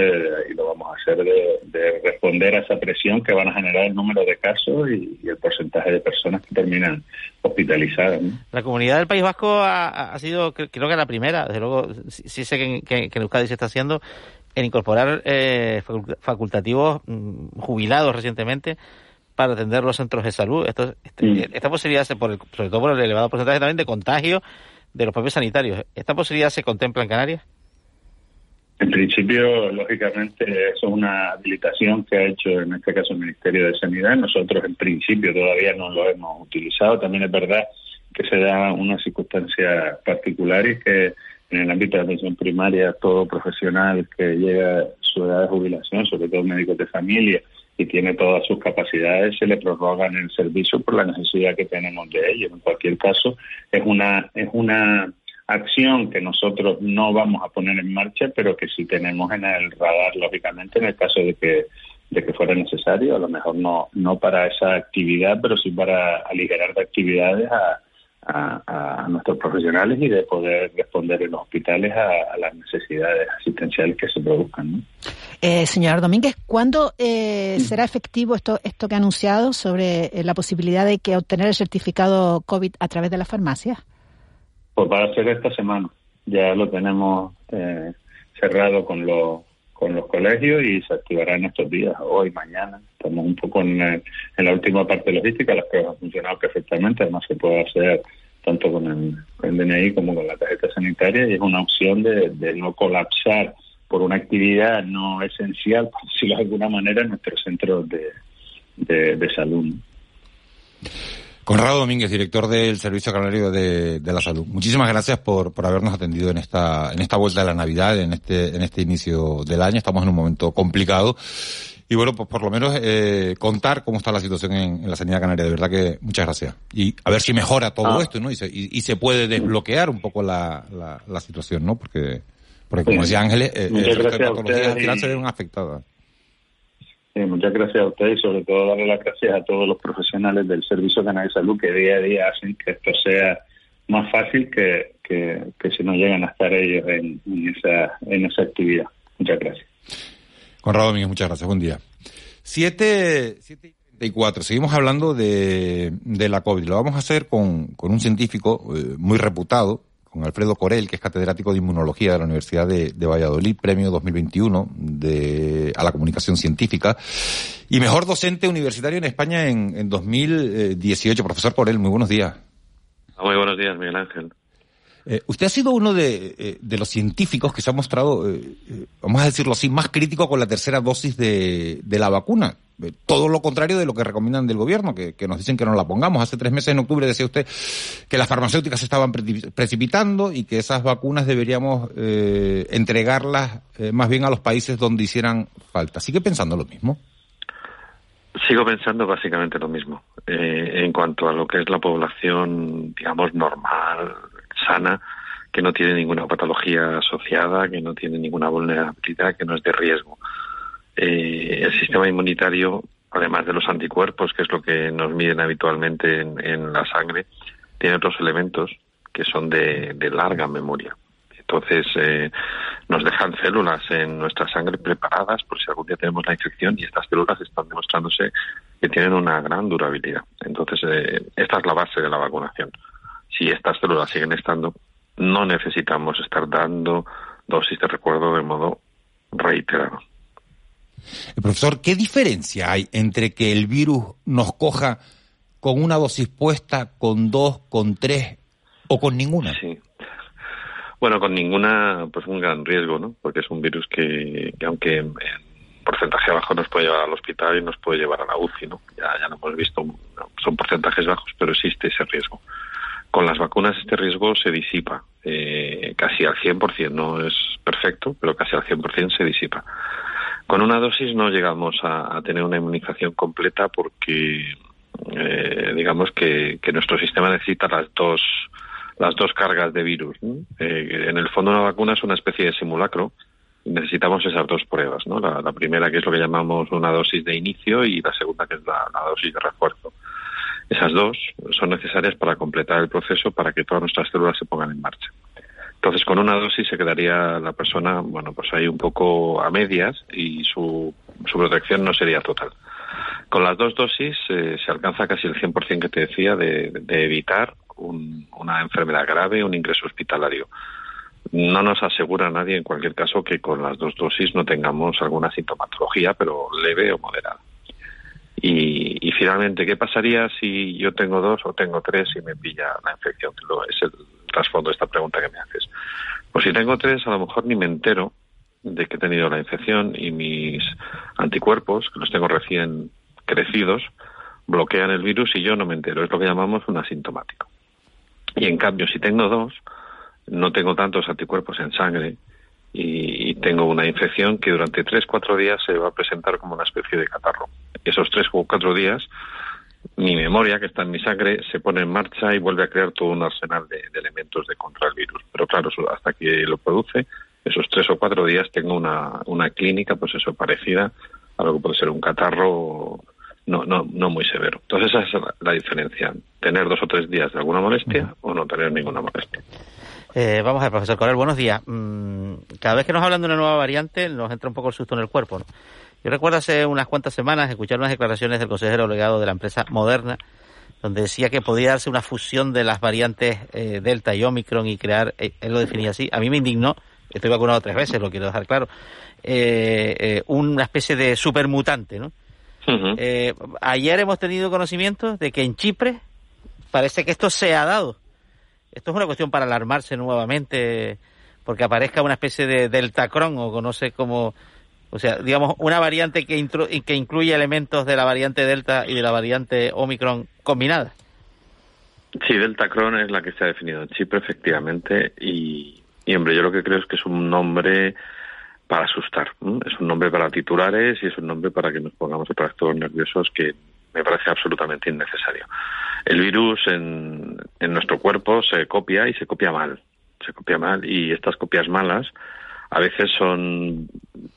y lo vamos a hacer, de, responder a esa presión que van a generar el número de casos y, el porcentaje de personas que terminan hospitalizadas. La comunidad del País Vasco ha, sido, creo que la primera, desde luego, sí, sé que, que, en Euskadi se está haciendo, en incorporar eh, facultativos mm, jubilados recientemente para atender los centros de salud. Esto, este, mm. Esta posibilidad, por sobre todo por el elevado porcentaje también de contagio de los propios sanitarios, ¿esta posibilidad se contempla en Canarias? En principio, lógicamente, eso es una habilitación que ha hecho en este caso el Ministerio de Sanidad. Nosotros, en principio, todavía no lo hemos utilizado. También es verdad que se da una circunstancia particular y que en el ámbito de atención primaria, todo profesional que llega a su edad de jubilación, sobre todo médicos de familia, y tiene todas sus capacidades, se le prorrogan el servicio por la necesidad que tenemos de ellos. En cualquier caso, es una, es una acción que nosotros no vamos a poner en marcha, pero que sí tenemos en el radar, lógicamente, en el caso de que de que fuera necesario, a lo mejor no no para esa actividad, pero sí para aligerar de actividades a, a, nuestros profesionales y de poder responder en los hospitales a, las necesidades asistenciales que se produzcan. Eh, señor Domínguez, ¿cuándo eh, será efectivo esto esto que ha anunciado sobre eh, la posibilidad de que obtener el certificado COVID a través de la farmacia? Pues va a ser esta semana. Ya lo tenemos eh, cerrado con los con los colegios y se activará en estos días, hoy, mañana. Estamos un poco en, en la última parte logística, las pruebas han funcionado perfectamente, además se puede hacer tanto con el, DNI como con la tarjeta sanitaria y es una opción de, de no colapsar por una actividad no esencial, por decirlo de alguna manera, en nuestros centros de, de, de salud. Conrado Domínguez, director del Servicio Canario de, la Salud. Muchísimas gracias por, por habernos atendido en esta, en esta vuelta de la Navidad, en este, en este inicio del año. Estamos en un momento complicado. Y bueno, pues por lo menos eh, contar cómo está la situación en, la sanidad canaria. De verdad que muchas gracias. Y a ver si mejora todo ah. esto, ¿no? Y se, y, se puede desbloquear un poco la, la, situación, ¿no? Porque, porque como decía Ángeles, eh, el resto de patologías se ven afectadas. Eh, muchas gracias a ustedes y sobre todo darle las gracias a todos los profesionales del Servicio Canal de Salud que día a día hacen que esto sea más fácil que, que, si no llegan a estar ellos en, esa, en esa actividad. Muchas gracias. Conrado Domínguez, muchas gracias. Buen día. Siete, siete y cuatro. Seguimos hablando de, de la COVID. Lo vamos a hacer con, con un científico eh, muy reputado, con Alfredo Corel, que es catedrático de inmunología de la Universidad de, Valladolid, premio 2021 de, a la comunicación científica, y mejor docente universitario en España en, en 2018. Profesor Corel, muy buenos días. Muy buenos días, Miguel Ángel. Eh, usted ha sido uno de, eh, de, los científicos que se ha mostrado, eh, vamos a decirlo así, más crítico con la tercera dosis de, de la vacuna. Todo lo contrario de lo que recomiendan del gobierno, que, que, nos dicen que no la pongamos. Hace tres meses, en octubre, decía usted que las farmacéuticas se estaban precipitando y que esas vacunas deberíamos entregarlas más bien a los países donde hicieran falta. ¿Sigue pensando lo mismo? Sigo pensando básicamente lo mismo. en cuanto a lo que es la población, digamos, normal, sana, que no tiene ninguna patología asociada, que no tiene ninguna vulnerabilidad, que no es de riesgo. Eh, el sistema inmunitario, además de los anticuerpos, que es lo que nos miden habitualmente en, la sangre, tiene otros elementos que son de, larga memoria. Entonces, eh, nos dejan células en nuestra sangre preparadas por si algún día tenemos la infección y estas células están demostrándose que tienen una gran durabilidad. Entonces, eh, esta es la base de la vacunación si estas células siguen estando, no necesitamos estar dando dosis de recuerdo de modo reiterado. Eh, profesor, ¿qué diferencia hay entre que el virus nos coja con una dosis puesta, con dos, con tres o con ninguna? Sí. Bueno, con ninguna, pues un gran riesgo, ¿no? Porque es un virus que, aunque en porcentaje bajo nos puede llevar al hospital y nos puede llevar a la UCI, ¿no? Ya, ya lo hemos visto, son porcentajes bajos, pero existe ese riesgo. Con las vacunas este riesgo se disipa eh, casi al 100%, no es perfecto, pero casi al 100% se disipa. Con una dosis no llegamos a, tener una inmunización completa porque eh, digamos que, nuestro sistema necesita las dos las dos cargas de virus. Eh, en el fondo una vacuna es una especie de simulacro necesitamos esas dos pruebas. ¿no? La, primera que es lo que llamamos una dosis de inicio y la segunda que es la dosis de refuerzo. Esas dos son necesarias para completar el proceso para que todas nuestras células se pongan en marcha. Entonces, con una dosis se quedaría la persona, bueno, pues ahí un poco a medias y su, su protección no sería total. Con las dos dosis eh, se alcanza casi el 100% que te decía de, evitar una enfermedad grave, un ingreso hospitalario. No nos asegura nadie, en cualquier caso, que con las dos dosis no tengamos alguna sintomatología, pero leve o moderada. Y, finalmente, ¿qué pasaría si yo tengo dos o tengo tres y me pilla la infección? Es el trasfondo de esta pregunta que me haces. Pues si tengo tres, a lo mejor ni me entero de que he tenido la infección y mis anticuerpos, que los tengo recién crecidos, bloquean el virus y yo no me entero. Es lo que llamamos un asintomático. Y en cambio, si tengo dos, no tengo tantos anticuerpos en sangre y, tengo una infección que durante tres, cuatro días se va a presentar como una especie de catarro. Esos tres o cuatro días, mi memoria, que está en mi sangre, se pone en marcha y vuelve a crear todo un arsenal de, elementos de contra el virus. Pero claro, hasta que lo produce, esos tres o cuatro días tengo una, una clínica, pues eso, parecida a lo que puede ser un catarro no, no, no muy severo. Entonces esa es la, diferencia, tener dos o tres días de alguna molestia o no tener ninguna molestia. Eh, vamos a ver, profesor Corel, buenos días. Mm, cada vez que nos hablan de una nueva variante nos entra un poco el susto en el cuerpo. ¿no? Yo recuerdo hace unas cuantas semanas escuchar unas declaraciones del consejero delegado de la empresa Moderna, donde decía que podía darse una fusión de las variantes eh, Delta y Omicron y crear, eh, él lo definía así, a mí me indignó, estoy vacunado tres veces, lo quiero dejar claro, una especie de supermutante, ¿no? ayer hemos tenido conocimiento de que en Chipre parece que esto se ha dado esto es una cuestión para alarmarse nuevamente porque aparezca una especie de deltacron o no sé cómo, o sea, digamos, una variante que, que incluye elementos de la variante delta y de la variante omicron combinadas. Sí, deltacron es la que se ha definido en Chipre, efectivamente, y, hombre, yo lo que creo es que es un nombre para asustar, es un nombre para titulares y es un nombre para que nos pongamos a todos nerviosos que me parece absolutamente innecesario el virus en, en nuestro cuerpo se copia y se copia mal. Se copia mal y estas copias malas a veces son,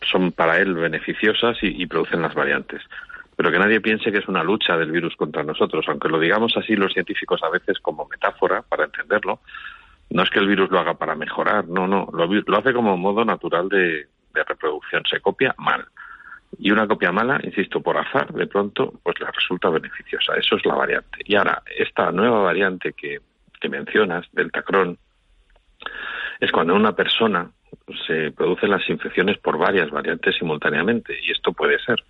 son para él beneficiosas y, producen las variantes. Pero que nadie piense que es una lucha del virus contra nosotros, aunque lo digamos así los científicos a veces como metáfora para entenderlo, no es que el virus lo haga para mejorar, no, no, lo, lo hace como modo natural de reproducción, se copia mal. Y una copia mala, insisto, por azar, de pronto, pues le resulta beneficiosa. Eso es la variante. Y ahora, esta nueva variante que, que mencionas, Delta Cron, es cuando una persona se producen las infecciones por varias variantes simultáneamente. Y esto puede ser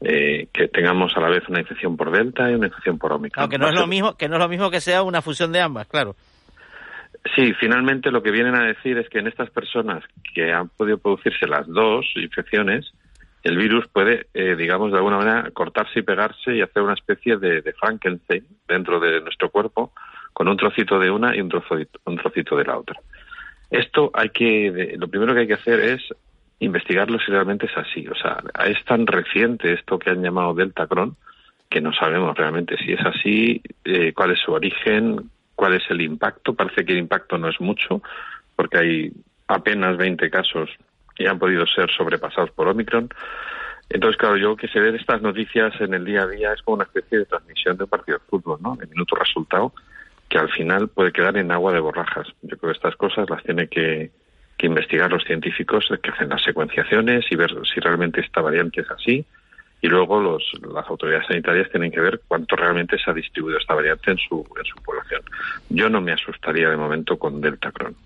eh, que tengamos a la vez una infección por Delta y una infección por Omicron. Aunque no es lo mismo, que no es lo mismo que sea una fusión de ambas, claro. Sí, finalmente lo que vienen a decir es que en estas personas que han podido producirse las dos infecciones, el virus puede, eh, digamos, de alguna manera cortarse y pegarse y hacer una especie de, de, Frankenstein dentro de nuestro cuerpo con un trocito de una y un trocito, un trocito de la otra. Esto hay que, lo primero que hay que hacer es investigarlo si realmente es así. O sea, es tan reciente esto que han llamado Delta Cron que no sabemos realmente si es así, eh, cuál es su origen, cuál es el impacto. Parece que el impacto no es mucho, porque hay apenas 20 casos que han podido ser sobrepasados por Omicron. Entonces, claro, yo que se ve estas noticias en el día a día es como una especie de transmisión de un partido de fútbol, ¿no? De minuto resultado, que al final puede quedar en agua de borrajas. Yo creo que estas cosas las tiene que, que investigar los científicos que hacen las secuenciaciones y ver si realmente esta variante es así y luego los, las autoridades sanitarias tienen que ver cuánto realmente se ha distribuido esta variante en su, en su población. Yo no me asustaría de momento con Delta Cron.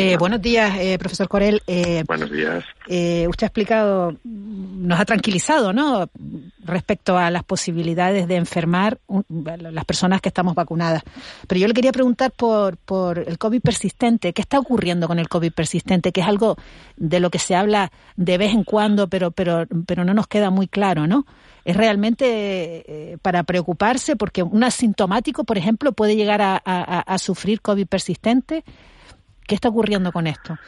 Eh, buenos días, eh, profesor Corel. Eh, buenos días. Eh, usted ha explicado, nos ha tranquilizado, ¿no? Respecto a las posibilidades de enfermar las personas que estamos vacunadas. Pero yo le quería preguntar por, por el COVID persistente. ¿Qué está ocurriendo con el COVID persistente? Que es algo de lo que se habla de vez en cuando, pero, pero, pero no nos queda muy claro, ¿no? Es realmente para preocuparse porque un asintomático, por ejemplo, puede llegar a, a, a sufrir COVID persistente. ¿Qué está ocurriendo con esto?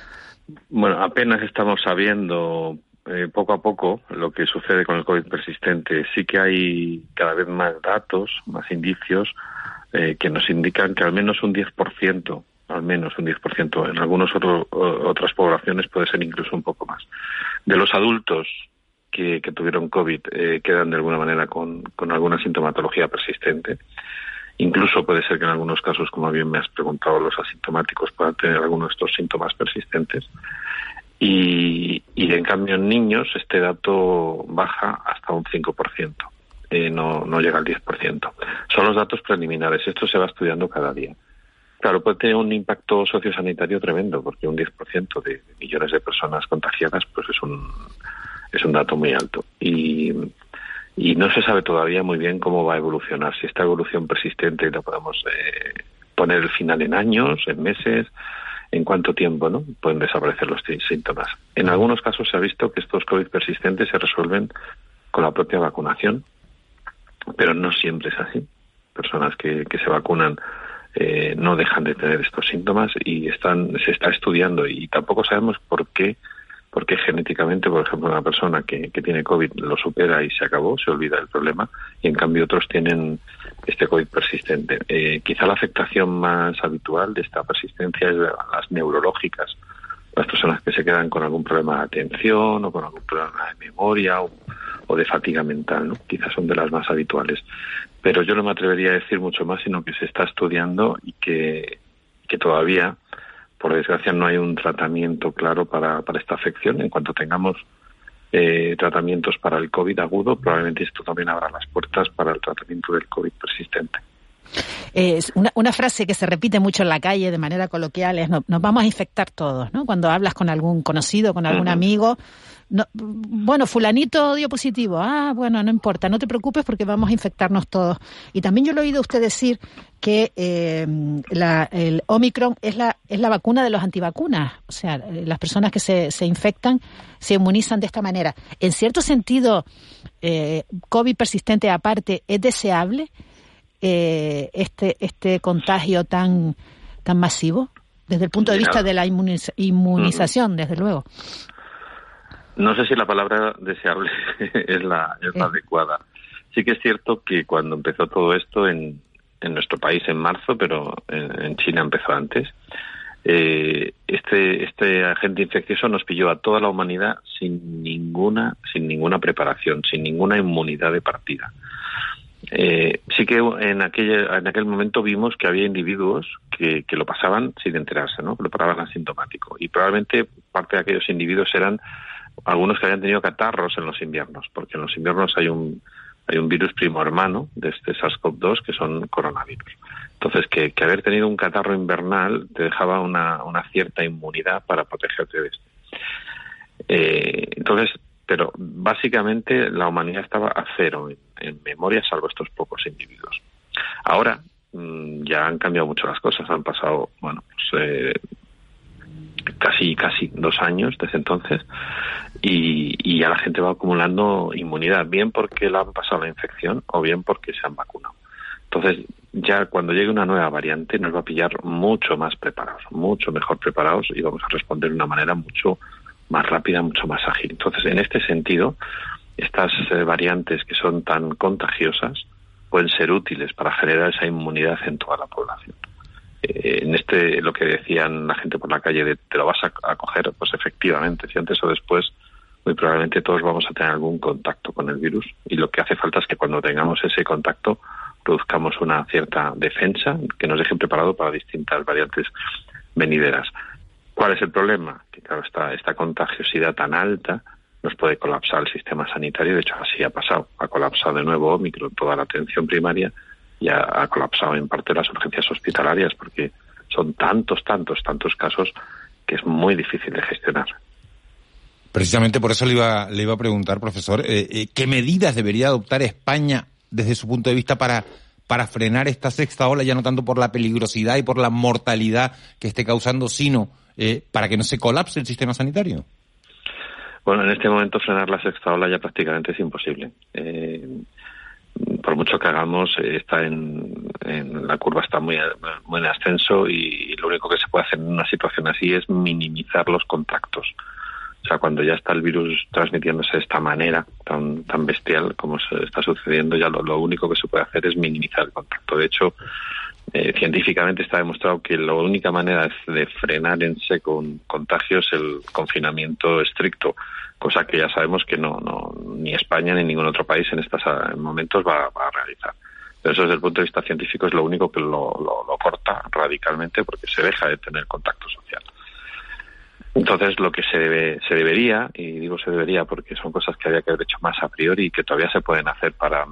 Bueno, apenas estamos sabiendo eh, poco a poco lo que sucede con el COVID persistente. Sí que hay cada vez más datos, más indicios eh, que nos indican que al menos un 10%, al menos un 10%, en algunas otras poblaciones puede ser incluso un poco más. De los adultos que, que tuvieron COVID eh, quedan de alguna manera con, con alguna sintomatología persistente. Incluso puede ser que en algunos casos, como bien me has preguntado, los asintomáticos puedan tener algunos de estos síntomas persistentes. Y, en cambio en niños este dato baja hasta un 5%, eh, no, no llega al 10%. Son los datos preliminares, esto se va estudiando cada día. Claro, puede tener un impacto sociosanitario tremendo, porque un 10% de millones de personas contagiadas pues es un, es un dato muy alto. Y, y no se sabe todavía muy bien cómo va a evolucionar, si esta evolución persistente la podemos eh, poner el final en años, en meses, en cuánto tiempo ¿no? pueden desaparecer los síntomas. En algunos casos se ha visto que estos COVID persistentes se resuelven con la propia vacunación, pero no siempre es así. Personas que, que se vacunan eh, no dejan de tener estos síntomas y están, se está estudiando y tampoco sabemos por qué porque genéticamente, por ejemplo, una persona que, que, tiene COVID lo supera y se acabó, se olvida del problema, y en cambio otros tienen este COVID persistente. Eh, quizá la afectación más habitual de esta persistencia es las neurológicas, las personas que se quedan con algún problema de atención o con algún problema de memoria o, o de fatiga mental, ¿no? quizás son de las más habituales. Pero yo no me atrevería a decir mucho más, sino que se está estudiando y que, que todavía por desgracia no hay un tratamiento claro para, para esta afección. En cuanto tengamos eh, tratamientos para el COVID agudo, probablemente esto también abra las puertas para el tratamiento del COVID persistente. Es una, una, frase que se repite mucho en la calle de manera coloquial es no, nos vamos a infectar todos, ¿no? Cuando hablas con algún conocido, con algún uh -huh. amigo, no, bueno, fulanito dio positivo, ah, bueno, no importa, no te preocupes porque vamos a infectarnos todos. Y también yo le he oído a usted decir que eh, la, el Omicron es la, es la vacuna de los antivacunas, o sea, las personas que se, se infectan se inmunizan de esta manera. En cierto sentido, eh, COVID persistente aparte, ¿es deseable? eh, este este contagio tan tan masivo desde el punto de vista de la inmuniz inmunización, desde luego. No sé si la palabra deseable [LAUGHS] es la, es la adecuada. Sí que es cierto que cuando empezó todo esto en, en nuestro país en marzo, pero en, en China empezó antes, Eh, este, este agente infeccioso nos pilló a toda la humanidad sin ninguna, sin ninguna preparación, sin ninguna inmunidad de partida. Eh, sí que en aquel, en aquel momento vimos que había individuos que, que lo pasaban sin enterarse, ¿no? lo pasaban asintomático. Y probablemente parte de aquellos individuos eran algunos que habían tenido catarros en los inviernos, porque en los inviernos hay un, hay un virus primo hermano de este SARS-CoV-2 que son coronavirus. Entonces, que, que, haber tenido un catarro invernal te dejaba una, una cierta inmunidad para protegerte de esto. Eh, entonces, pero básicamente la humanidad estaba a cero en, memoria, salvo estos pocos individuos. Ahora mm, ya han cambiado mucho las cosas, han pasado, bueno, pues, eh, casi casi dos años desde entonces y, ya la gente va acumulando inmunidad, bien porque le han pasado la infección o bien porque se han vacunado. Entonces, ya cuando llegue una nueva variante nos va a pillar mucho más preparados, mucho mejor preparados y vamos a responder de una manera mucho más rápida, mucho más ágil. Entonces, en este sentido, estas eh, variantes que son tan contagiosas pueden ser útiles para generar esa inmunidad en toda la población. Eh, en este, lo que decían la gente por la calle de te lo vas a, coger, pues efectivamente, si antes o después, muy probablemente todos vamos a tener algún contacto con el virus y lo que hace falta es que cuando tengamos ese contacto produzcamos una cierta defensa que nos deje preparado para distintas variantes venideras. ¿Cuál es el problema? Que claro, esta, esta contagiosidad tan alta nos puede colapsar el sistema sanitario, de hecho así ha pasado, ha colapsado de nuevo Omicron toda la atención primaria y ha, ha colapsado en parte las urgencias hospitalarias porque son tantos, tantos, tantos casos que es muy difícil de gestionar. Precisamente por eso le iba, le iba a preguntar, profesor, eh, eh, ¿qué medidas debería adoptar España desde su punto de vista para, para frenar esta sexta ola, ya no tanto por la peligrosidad y por la mortalidad que esté causando, sino eh, para que no se colapse el sistema sanitario? Bueno, en este momento frenar la sexta ola ya prácticamente es imposible. Eh, por mucho que hagamos, eh, está en, en, la curva está muy, en ascenso y lo único que se puede hacer en una situación así es minimizar los contactos. O sea, cuando ya está el virus transmitiéndose de esta manera tan, tan bestial como se está sucediendo, ya lo único que se puede hacer es minimizar el contacto. De hecho, eh, científicamente está demostrado que la única manera de frenar en seco contagio es el confinamiento estricto, cosa que ya sabemos que no, no ni España ni ningún otro país en estos momentos va, va, a realizar. Pero eso desde el punto de vista científico es lo único que lo, lo, lo corta radicalmente porque se deja de tener contacto social. Entonces, lo que se, debe, se debería, y digo se debería porque son cosas que había que haber hecho más a priori y que todavía se pueden hacer para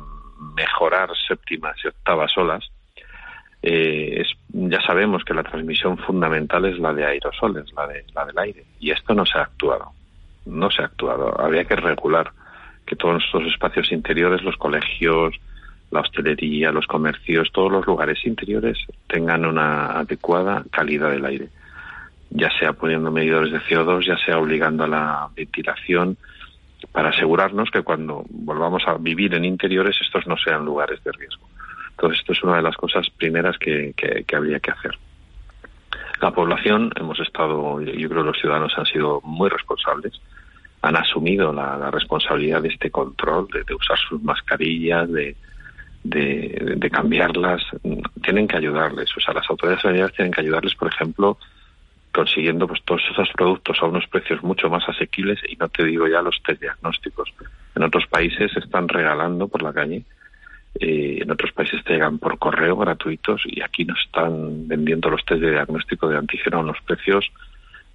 mejorar séptimas y octavas olas, eh, es, ya sabemos que la transmisión fundamental es la de aerosoles, la, de, la del aire, y esto no se ha actuado. No se ha actuado. Habría que regular que todos estos espacios interiores, los colegios, la hostelería, los comercios, todos los lugares interiores tengan una adecuada calidad del aire ya sea poniendo medidores de CO2, ya sea obligando a la ventilación, para asegurarnos que cuando volvamos a vivir en interiores estos no sean lugares de riesgo. Entonces, esto es una de las cosas primeras que, que, que habría que hacer. La población, hemos estado, yo creo que los ciudadanos han sido muy responsables, han asumido la, responsabilidad de este control, de, de usar sus mascarillas, de, de, cambiarlas. Tienen que ayudarles, o sea, las autoridades sanitarias tienen que ayudarles, por ejemplo, consiguiendo pues todos esos productos a unos precios mucho más asequibles y no te digo ya los test diagnósticos. En otros países se están regalando por la calle, eh, en otros países te llegan por correo gratuitos y aquí nos están vendiendo los test de diagnóstico de antígeno a unos precios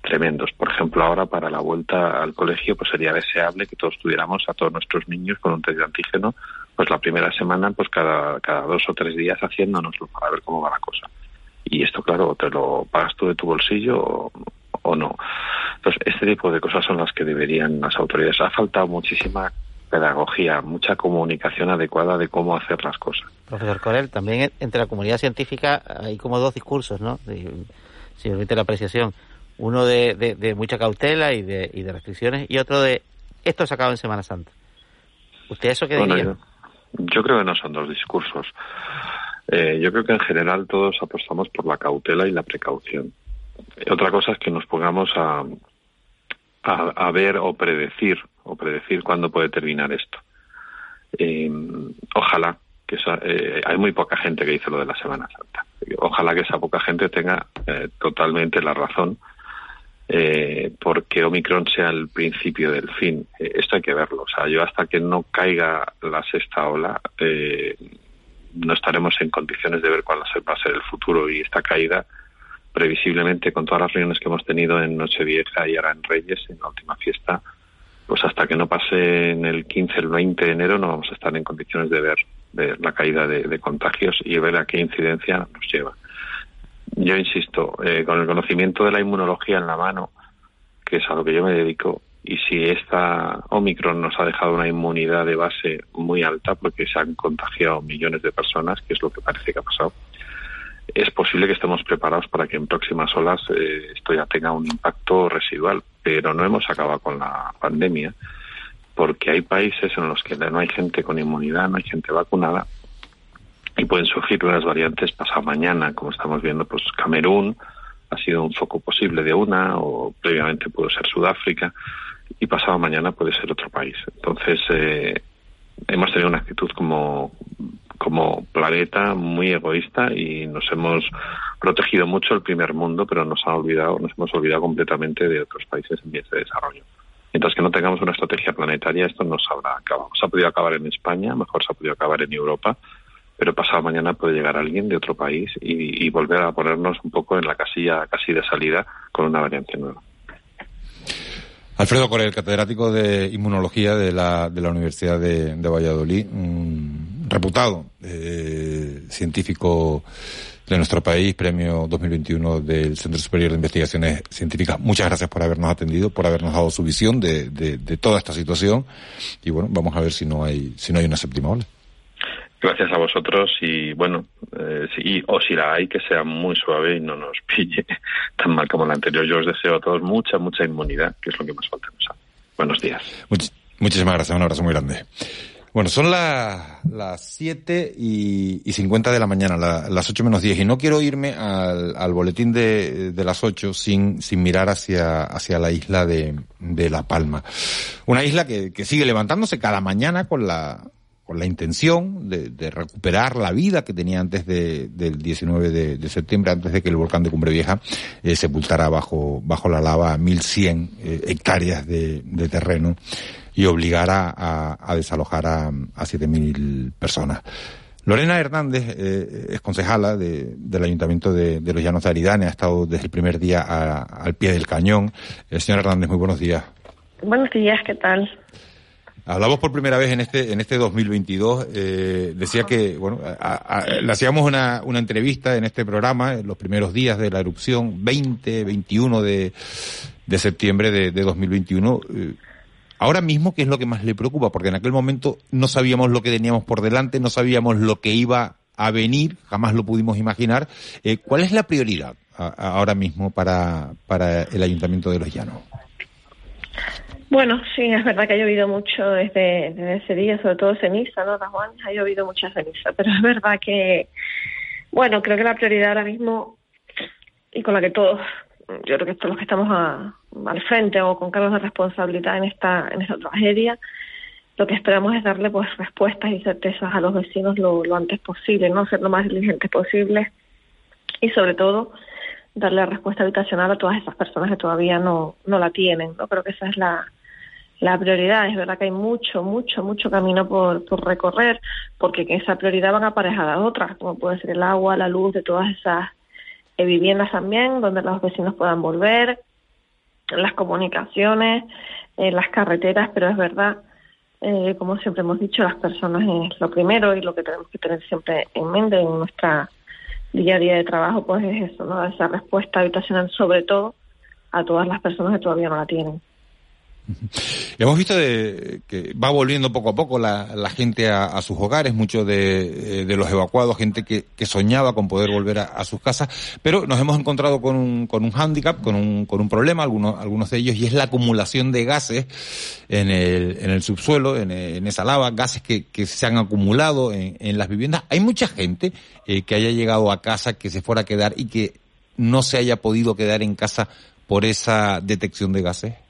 tremendos. Por ejemplo, ahora para la vuelta al colegio pues sería deseable que todos tuviéramos a todos nuestros niños con un test de antígeno pues la primera semana pues cada, cada dos o tres días haciéndonoslo para ver cómo va la cosa y esto, claro, te lo pagas tú de tu bolsillo o, o no. Entonces, este tipo de cosas son las que deberían las autoridades. Ha faltado muchísima pedagogía, mucha comunicación adecuada de cómo hacer las cosas. Profesor Corel, también entre la comunidad científica hay como dos discursos, ¿no? Si me permite la apreciación. Uno de, de, de, mucha cautela y de, y de restricciones y otro de esto se acaba en Semana Santa. ¿Usted eso qué bueno, diría? Yo, yo creo que no son dos discursos. Eh, yo creo que en general todos apostamos por la cautela y la precaución. Otra cosa es que nos pongamos a, a, a ver o predecir o predecir cuándo puede terminar esto. Eh, ojalá que esa, eh, hay muy poca gente que dice lo de la Semana Santa. ojalá que esa poca gente tenga eh, totalmente la razón, eh, porque Omicron sea el principio del fin. Eh, esto hay que verlo. O sea, yo hasta que no caiga la sexta ola, no estaremos en condiciones de ver cuál va a ser el futuro y esta caída previsiblemente con todas las reuniones que hemos tenido en Nochevieja y ahora en Reyes, en la última fiesta, pues hasta que no pase en el 15, el 20 de enero no vamos a estar en condiciones de ver, la caída de, contagios y ver a qué incidencia nos lleva. Yo insisto, eh, con el conocimiento de la inmunología en la mano, que es a lo que yo me dedico, y si esta Omicron nos ha dejado una inmunidad de base muy alta, porque se han contagiado millones de personas, que es lo que parece que ha pasado, es posible que estemos preparados para que en próximas olas eh, esto ya tenga un impacto residual, pero no hemos acabado con la pandemia porque hay países en los que no hay gente con inmunidad, no hay gente vacunada y pueden surgir unas variantes pasado mañana, como estamos viendo, pues Camerún ha sido un foco posible de una o previamente pudo ser Sudáfrica y pasado mañana puede ser otro país. Entonces, eh, hemos tenido una actitud como como planeta muy egoísta y nos hemos protegido mucho el primer mundo, pero nos ha olvidado, nos hemos olvidado completamente de otros países en vías de desarrollo. Mientras que no tengamos una estrategia planetaria, esto no se habrá acabado. Se ha podido acabar en España, mejor se ha podido acabar en Europa, pero pasado mañana puede llegar alguien de otro país y, volver a ponernos un poco en la casilla casi de salida con una variante nueva. Alfredo Corel, catedrático de inmunología de la, de la Universidad de, Valladolid, reputado eh, científico de nuestro país, premio 2021 del Centro Superior de Investigaciones Científicas. Muchas gracias por habernos atendido, por habernos dado su visión de, de, de toda esta situación y bueno, vamos a ver si no hay, si no hay una séptima ola. Gracias a vosotros y bueno, eh, sí, o si la hay, que sea muy suave y no nos [LAUGHS] pille tan mal como la anterior. Yo os deseo a todos mucha, mucha inmunidad, que es lo que más falta nos Buenos días. muchísimas gracias, un abrazo muy grande. Bueno, son las las 7 y, y 50 de la mañana, las 8 menos 10, y no quiero irme al, al boletín de, de, las 8 sin, sin mirar hacia, hacia la isla de, de La Palma. Una isla que, que sigue levantándose cada mañana con la, con la intención de, de, recuperar la vida que tenía antes de, del 19 de, de, septiembre, antes de que el volcán de Cumbre Vieja eh, sepultara bajo, bajo la lava 1.100 eh, hectáreas de, terreno y obligara a, a desalojar a, a 7.000 personas. Lorena Hernández eh, es concejala de, del Ayuntamiento de, de, los Llanos de Aridane, ha estado desde el primer día al pie del cañón. Eh, señora Hernández, muy buenos días. Buenos días, ¿qué tal? Hablamos por primera vez en este en este 2022. Eh, decía que bueno, le hacíamos una, una entrevista en este programa en los primeros días de la erupción, 20, 21 de, de septiembre de, de 2021. Eh, ahora mismo, ¿qué es lo que más le preocupa? Porque en aquel momento no sabíamos lo que teníamos por delante, no sabíamos lo que iba a venir, jamás lo pudimos imaginar. Eh, ¿Cuál es la prioridad ahora mismo para, para el Ayuntamiento de Los Llanos? Bueno, sí, es verdad que ha llovido mucho desde, desde ese día, sobre todo ceniza, ¿no, Juan? Ha llovido mucha ceniza, pero es verdad que, bueno, creo que la prioridad ahora mismo, y con la que todos, yo creo que todos los que estamos a, al frente o con cargos de responsabilidad en esta, en esta tragedia, lo que esperamos es darle pues respuestas y certezas a los vecinos lo, antes posible, ¿no? Ser lo más diligentes posible y sobre todo darle respuesta habitacional a todas esas personas que todavía no, no la tienen, ¿no? Creo que esa es la, la prioridad. Es verdad que hay mucho, mucho, mucho camino por, por recorrer, porque que esa prioridad van aparejadas otras, como puede ser el agua, la luz de todas esas eh, viviendas también, donde los vecinos puedan volver, las comunicaciones, eh, las carreteras, pero es verdad, eh, como siempre hemos dicho, las personas es lo primero y lo que tenemos que tener siempre en mente en nuestra día a día de trabajo, pues es eso, ¿no? Esa respuesta habitacional, sobre todo a todas las personas que todavía no la tienen. [LAUGHS] Hemos visto de, que va volviendo poco a poco la, gente a, sus hogares, muchos de, eh, de, los evacuados, gente que, que soñaba con poder volver a, sus casas, pero nos hemos encontrado con un, con un hándicap, con un, con un problema, algunos, algunos de ellos, y es la acumulación de gases en el, en el subsuelo, en, esa lava, gases que, se han acumulado en, en las viviendas. Hay mucha gente eh, que haya llegado a casa, que se fuera a quedar y que no se haya podido quedar en casa por esa detección de gases.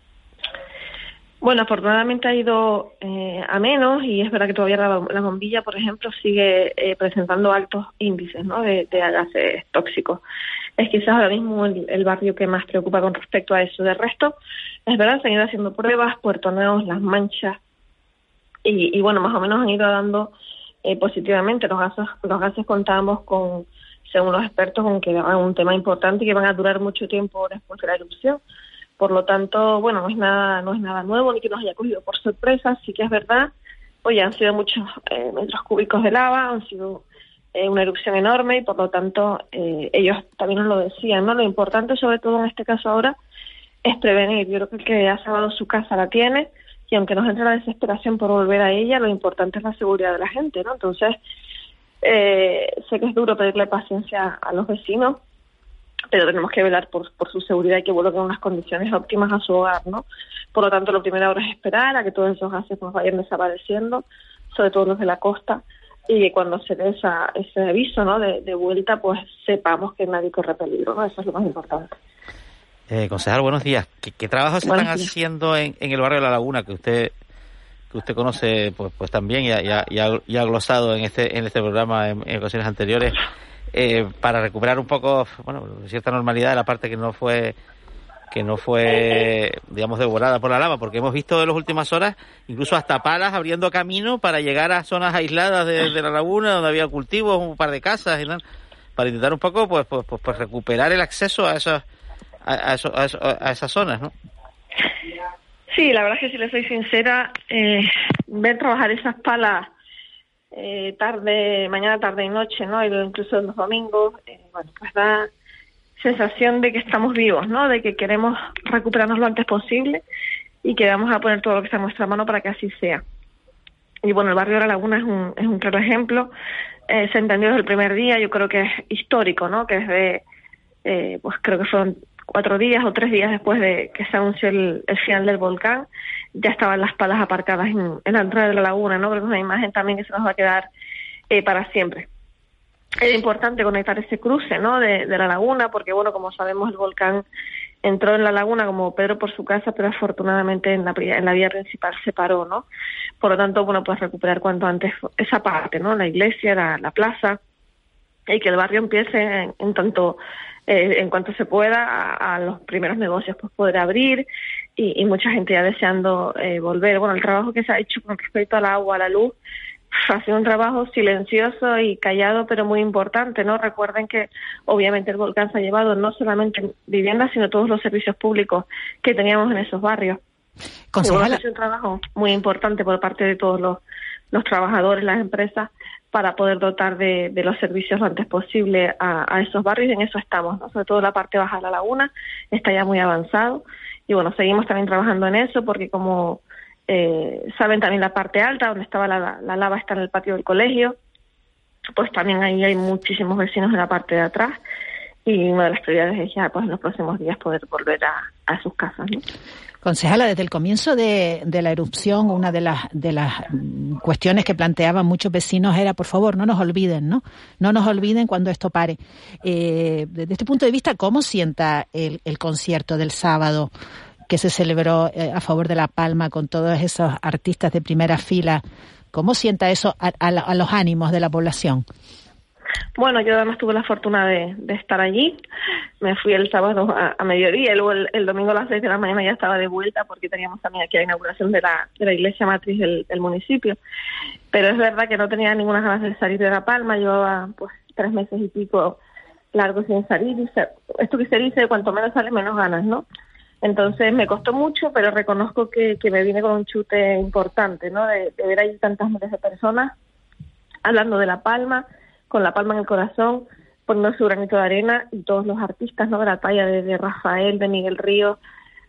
Bueno, afortunadamente ha ido eh, a menos y es verdad que todavía la, bombilla, por ejemplo, sigue eh, presentando altos índices ¿no? de, de, gases tóxicos. Es quizás ahora mismo el, barrio que más preocupa con respecto a eso. De resto, es verdad, se han ido haciendo pruebas, Puerto Neos, Las Manchas, y, bueno, más o menos han ido dando eh, positivamente. Los gases, los gases contamos con, según los expertos, con que es un tema importante y que van a durar mucho tiempo después de la erupción por lo tanto, bueno, no es nada, no es nada nuevo ni que nos haya cogido por sorpresa. Sí que es verdad, oye, han sido muchos eh, metros cúbicos de lava, han sido eh, una erupción enorme y por lo tanto eh, ellos también nos lo decían, ¿no? Lo importante, sobre todo en este caso ahora, es prevenir. Yo creo que el que ha salvado su casa la tiene y aunque nos entre la desesperación por volver a ella, lo importante es la seguridad de la gente, ¿no? Entonces, sé que es duro pedirle paciencia a los vecinos, pero tenemos que velar por, por su seguridad y que vuelvan en unas condiciones óptimas a su hogar, ¿no? Por lo tanto, lo primero ahora es esperar a que todos esos gases nos vayan desapareciendo, sobre todo los de la costa, y que cuando se dé esa, ese aviso, ¿no? De, vuelta, pues sepamos que nadie corre peligro, ¿no? Eso es lo más importante. Eh, concejal, buenos días. ¿Qué, qué trabajos se están haciendo en, en, el barrio de La Laguna que usted que usted conoce pues pues también y ha, y ha, glosado en este en este programa en, en ocasiones anteriores eh, para recuperar un poco, bueno, cierta normalidad de la parte que no fue que no fue, digamos, devorada por la lava, porque hemos visto en las últimas horas incluso hasta palas abriendo camino para llegar a zonas aisladas de, la laguna donde había cultivos, un par de casas, y para intentar un poco, pues, pues, pues, pues recuperar el acceso a esas, a, a, esas zonas, ¿no? Sí, la verdad es que si le soy sincera, eh, ver trabajar esas palas eh, tarde, mañana, tarde y noche, ¿no? incluso los domingos, eh, bueno, pues da sensación de que estamos vivos, ¿no? De que queremos recuperarnos lo antes posible y que vamos a poner todo lo que está en nuestra mano para que así sea. Y bueno, el barrio de la Laguna es un, es un claro ejemplo. Eh, se entendió desde el primer día, yo creo que es histórico, ¿no? Que desde, eh, pues creo que fueron cuatro días o tres días después de que se anunció el, el final del volcán, ya estaban las palas aparcadas en, la entrada de la laguna, ¿no? Creo que es una imagen también que se nos va a quedar eh, para siempre. Es importante conectar ese cruce, ¿no? De, la laguna, porque, bueno, como sabemos, el volcán entró en la laguna como Pedro por su casa, pero afortunadamente en la, en la vía principal se paró, ¿no? Por lo tanto, bueno, pues recuperar cuanto antes esa parte, ¿no? La iglesia, la, plaza, y que el barrio empiece en tanto eh, en cuanto se pueda a, los primeros negocios pues poder abrir y, mucha gente ya deseando eh, volver. Bueno, el trabajo que se ha hecho con respecto al agua, a la luz, ha sido un trabajo silencioso y callado, pero muy importante, ¿no? Recuerden que obviamente el volcán se ha llevado no solamente viviendas, sino todos los servicios públicos que teníamos en esos barrios. Concejala. Es un trabajo muy importante por parte de todos los, los trabajadores, las empresas, para poder dotar de, los servicios lo antes posible a, esos barrios y en eso estamos, sobre todo la parte baja de la laguna está ya muy avanzado y bueno, seguimos también trabajando en eso porque como eh, saben también la parte alta donde estaba la, lava está en el patio del colegio, pues también ahí hay muchísimos vecinos en la parte de atrás y una de las prioridades es ya pues en los próximos días poder volver a, a sus casas. ¿no? Concejala, desde el comienzo de, la erupción, una de las, de las cuestiones que planteaban muchos vecinos era, por favor, no nos olviden, ¿no? No nos olviden cuando esto pare. Eh, desde este punto de vista, ¿cómo sienta el, concierto del sábado que se celebró eh, a favor de La Palma con todos esos artistas de primera fila? ¿Cómo sienta eso a los ánimos de la población? Bueno, yo además tuve la fortuna de, estar allí. Me fui el sábado a, mediodía y luego el, domingo a las seis de la mañana ya estaba de vuelta porque teníamos también aquí la inauguración de la, de la iglesia matriz del, municipio. Pero es verdad que no tenía ninguna ganas de salir de La Palma. Llevaba pues tres meses y pico largo sin salir. esto que se dice, cuanto menos sale, menos ganas, ¿no? Entonces me costó mucho, pero reconozco que, que me vine con un chute importante, ¿no? De, de ver ahí tantas miles de personas hablando de La Palma con la palma en el corazón, poniendo su granito de arena y todos los artistas, ¿no? De la talla de, Rafael, de Miguel Río,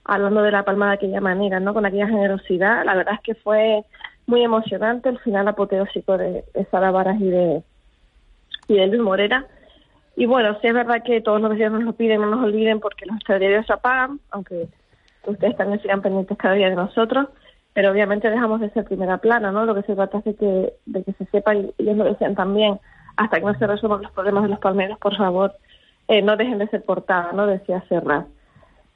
hablando de la palma de aquella manera, ¿no? Con aquella generosidad. La verdad es que fue muy emocionante el final apoteósico de, de Sara Varas y de, y de Luis Morera. Y bueno, sí es verdad que todos los vecinos nos lo piden, no nos olviden porque los extradiarios se apagan, aunque ustedes también sigan pendientes cada día de nosotros, pero obviamente dejamos de ser primera plana, ¿no? Lo que se trata es de que, de que se sepa, y ellos lo decían también, hasta que no se resuelvan los problemas de los palmeros, por favor, eh, no dejen de ser portada, ¿no? Decía Serra.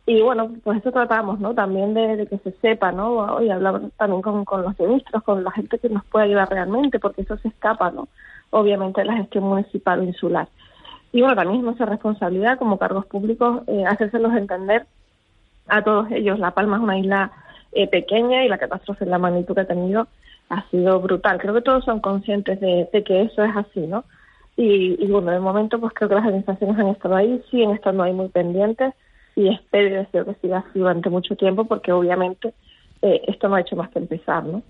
Y bueno, pues eso tratamos, ¿no? También de, que se sepa, ¿no? Y hablar también con, con los ministros, con la gente que nos puede ayudar realmente, porque eso se escapa, ¿no? Obviamente de la gestión municipal o insular. Y bueno, también es nuestra responsabilidad como cargos públicos eh, hacérselos entender a todos ellos. La Palma es una isla eh, pequeña y la catástrofe, la magnitud que ha tenido, ha sido brutal. Creo que todos son conscientes de, que eso es así, ¿no? Y, bueno, de momento, pues creo que las administraciones han estado ahí, siguen estando ahí muy pendientes y espero y deseo que siga así durante mucho tiempo porque obviamente eh, esto no ha hecho más que empezar, ¿no?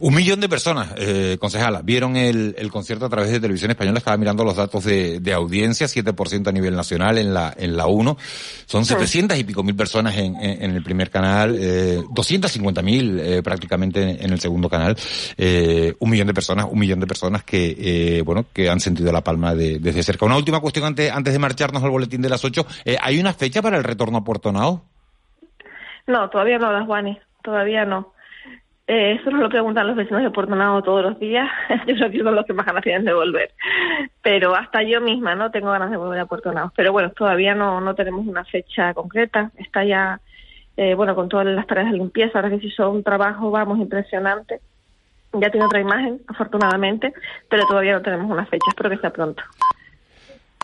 Un millón de personas, eh, concejala, vieron el, el, concierto a través de televisión española. Estaba mirando los datos de, de audiencia, 7% a nivel nacional en la, en la 1. Son 700 y pico mil personas en, en, el primer canal, eh, 250 mil eh, prácticamente en, el segundo canal. Eh, un millón de personas, un millón de personas que, eh, bueno, que han sentido la palma de, desde cerca. Una última cuestión antes, antes de marcharnos al boletín de las 8. Eh, ¿Hay una fecha para el retorno a Puerto Nao? No, todavía no, las Juanes, todavía no. Eh, eso nos lo preguntan los vecinos de Puerto Nado todos los días. [LAUGHS] yo creo que son los que más ganas tienen de volver. Pero hasta yo misma no tengo ganas de volver a Puerto Nado. Pero bueno, todavía no, no tenemos una fecha concreta. Está ya, eh, bueno, con todas las tareas de limpieza. Ahora que se hizo un trabajo, vamos, impresionante. Ya tiene otra imagen, afortunadamente, pero todavía no tenemos una fecha. Espero que sea pronto.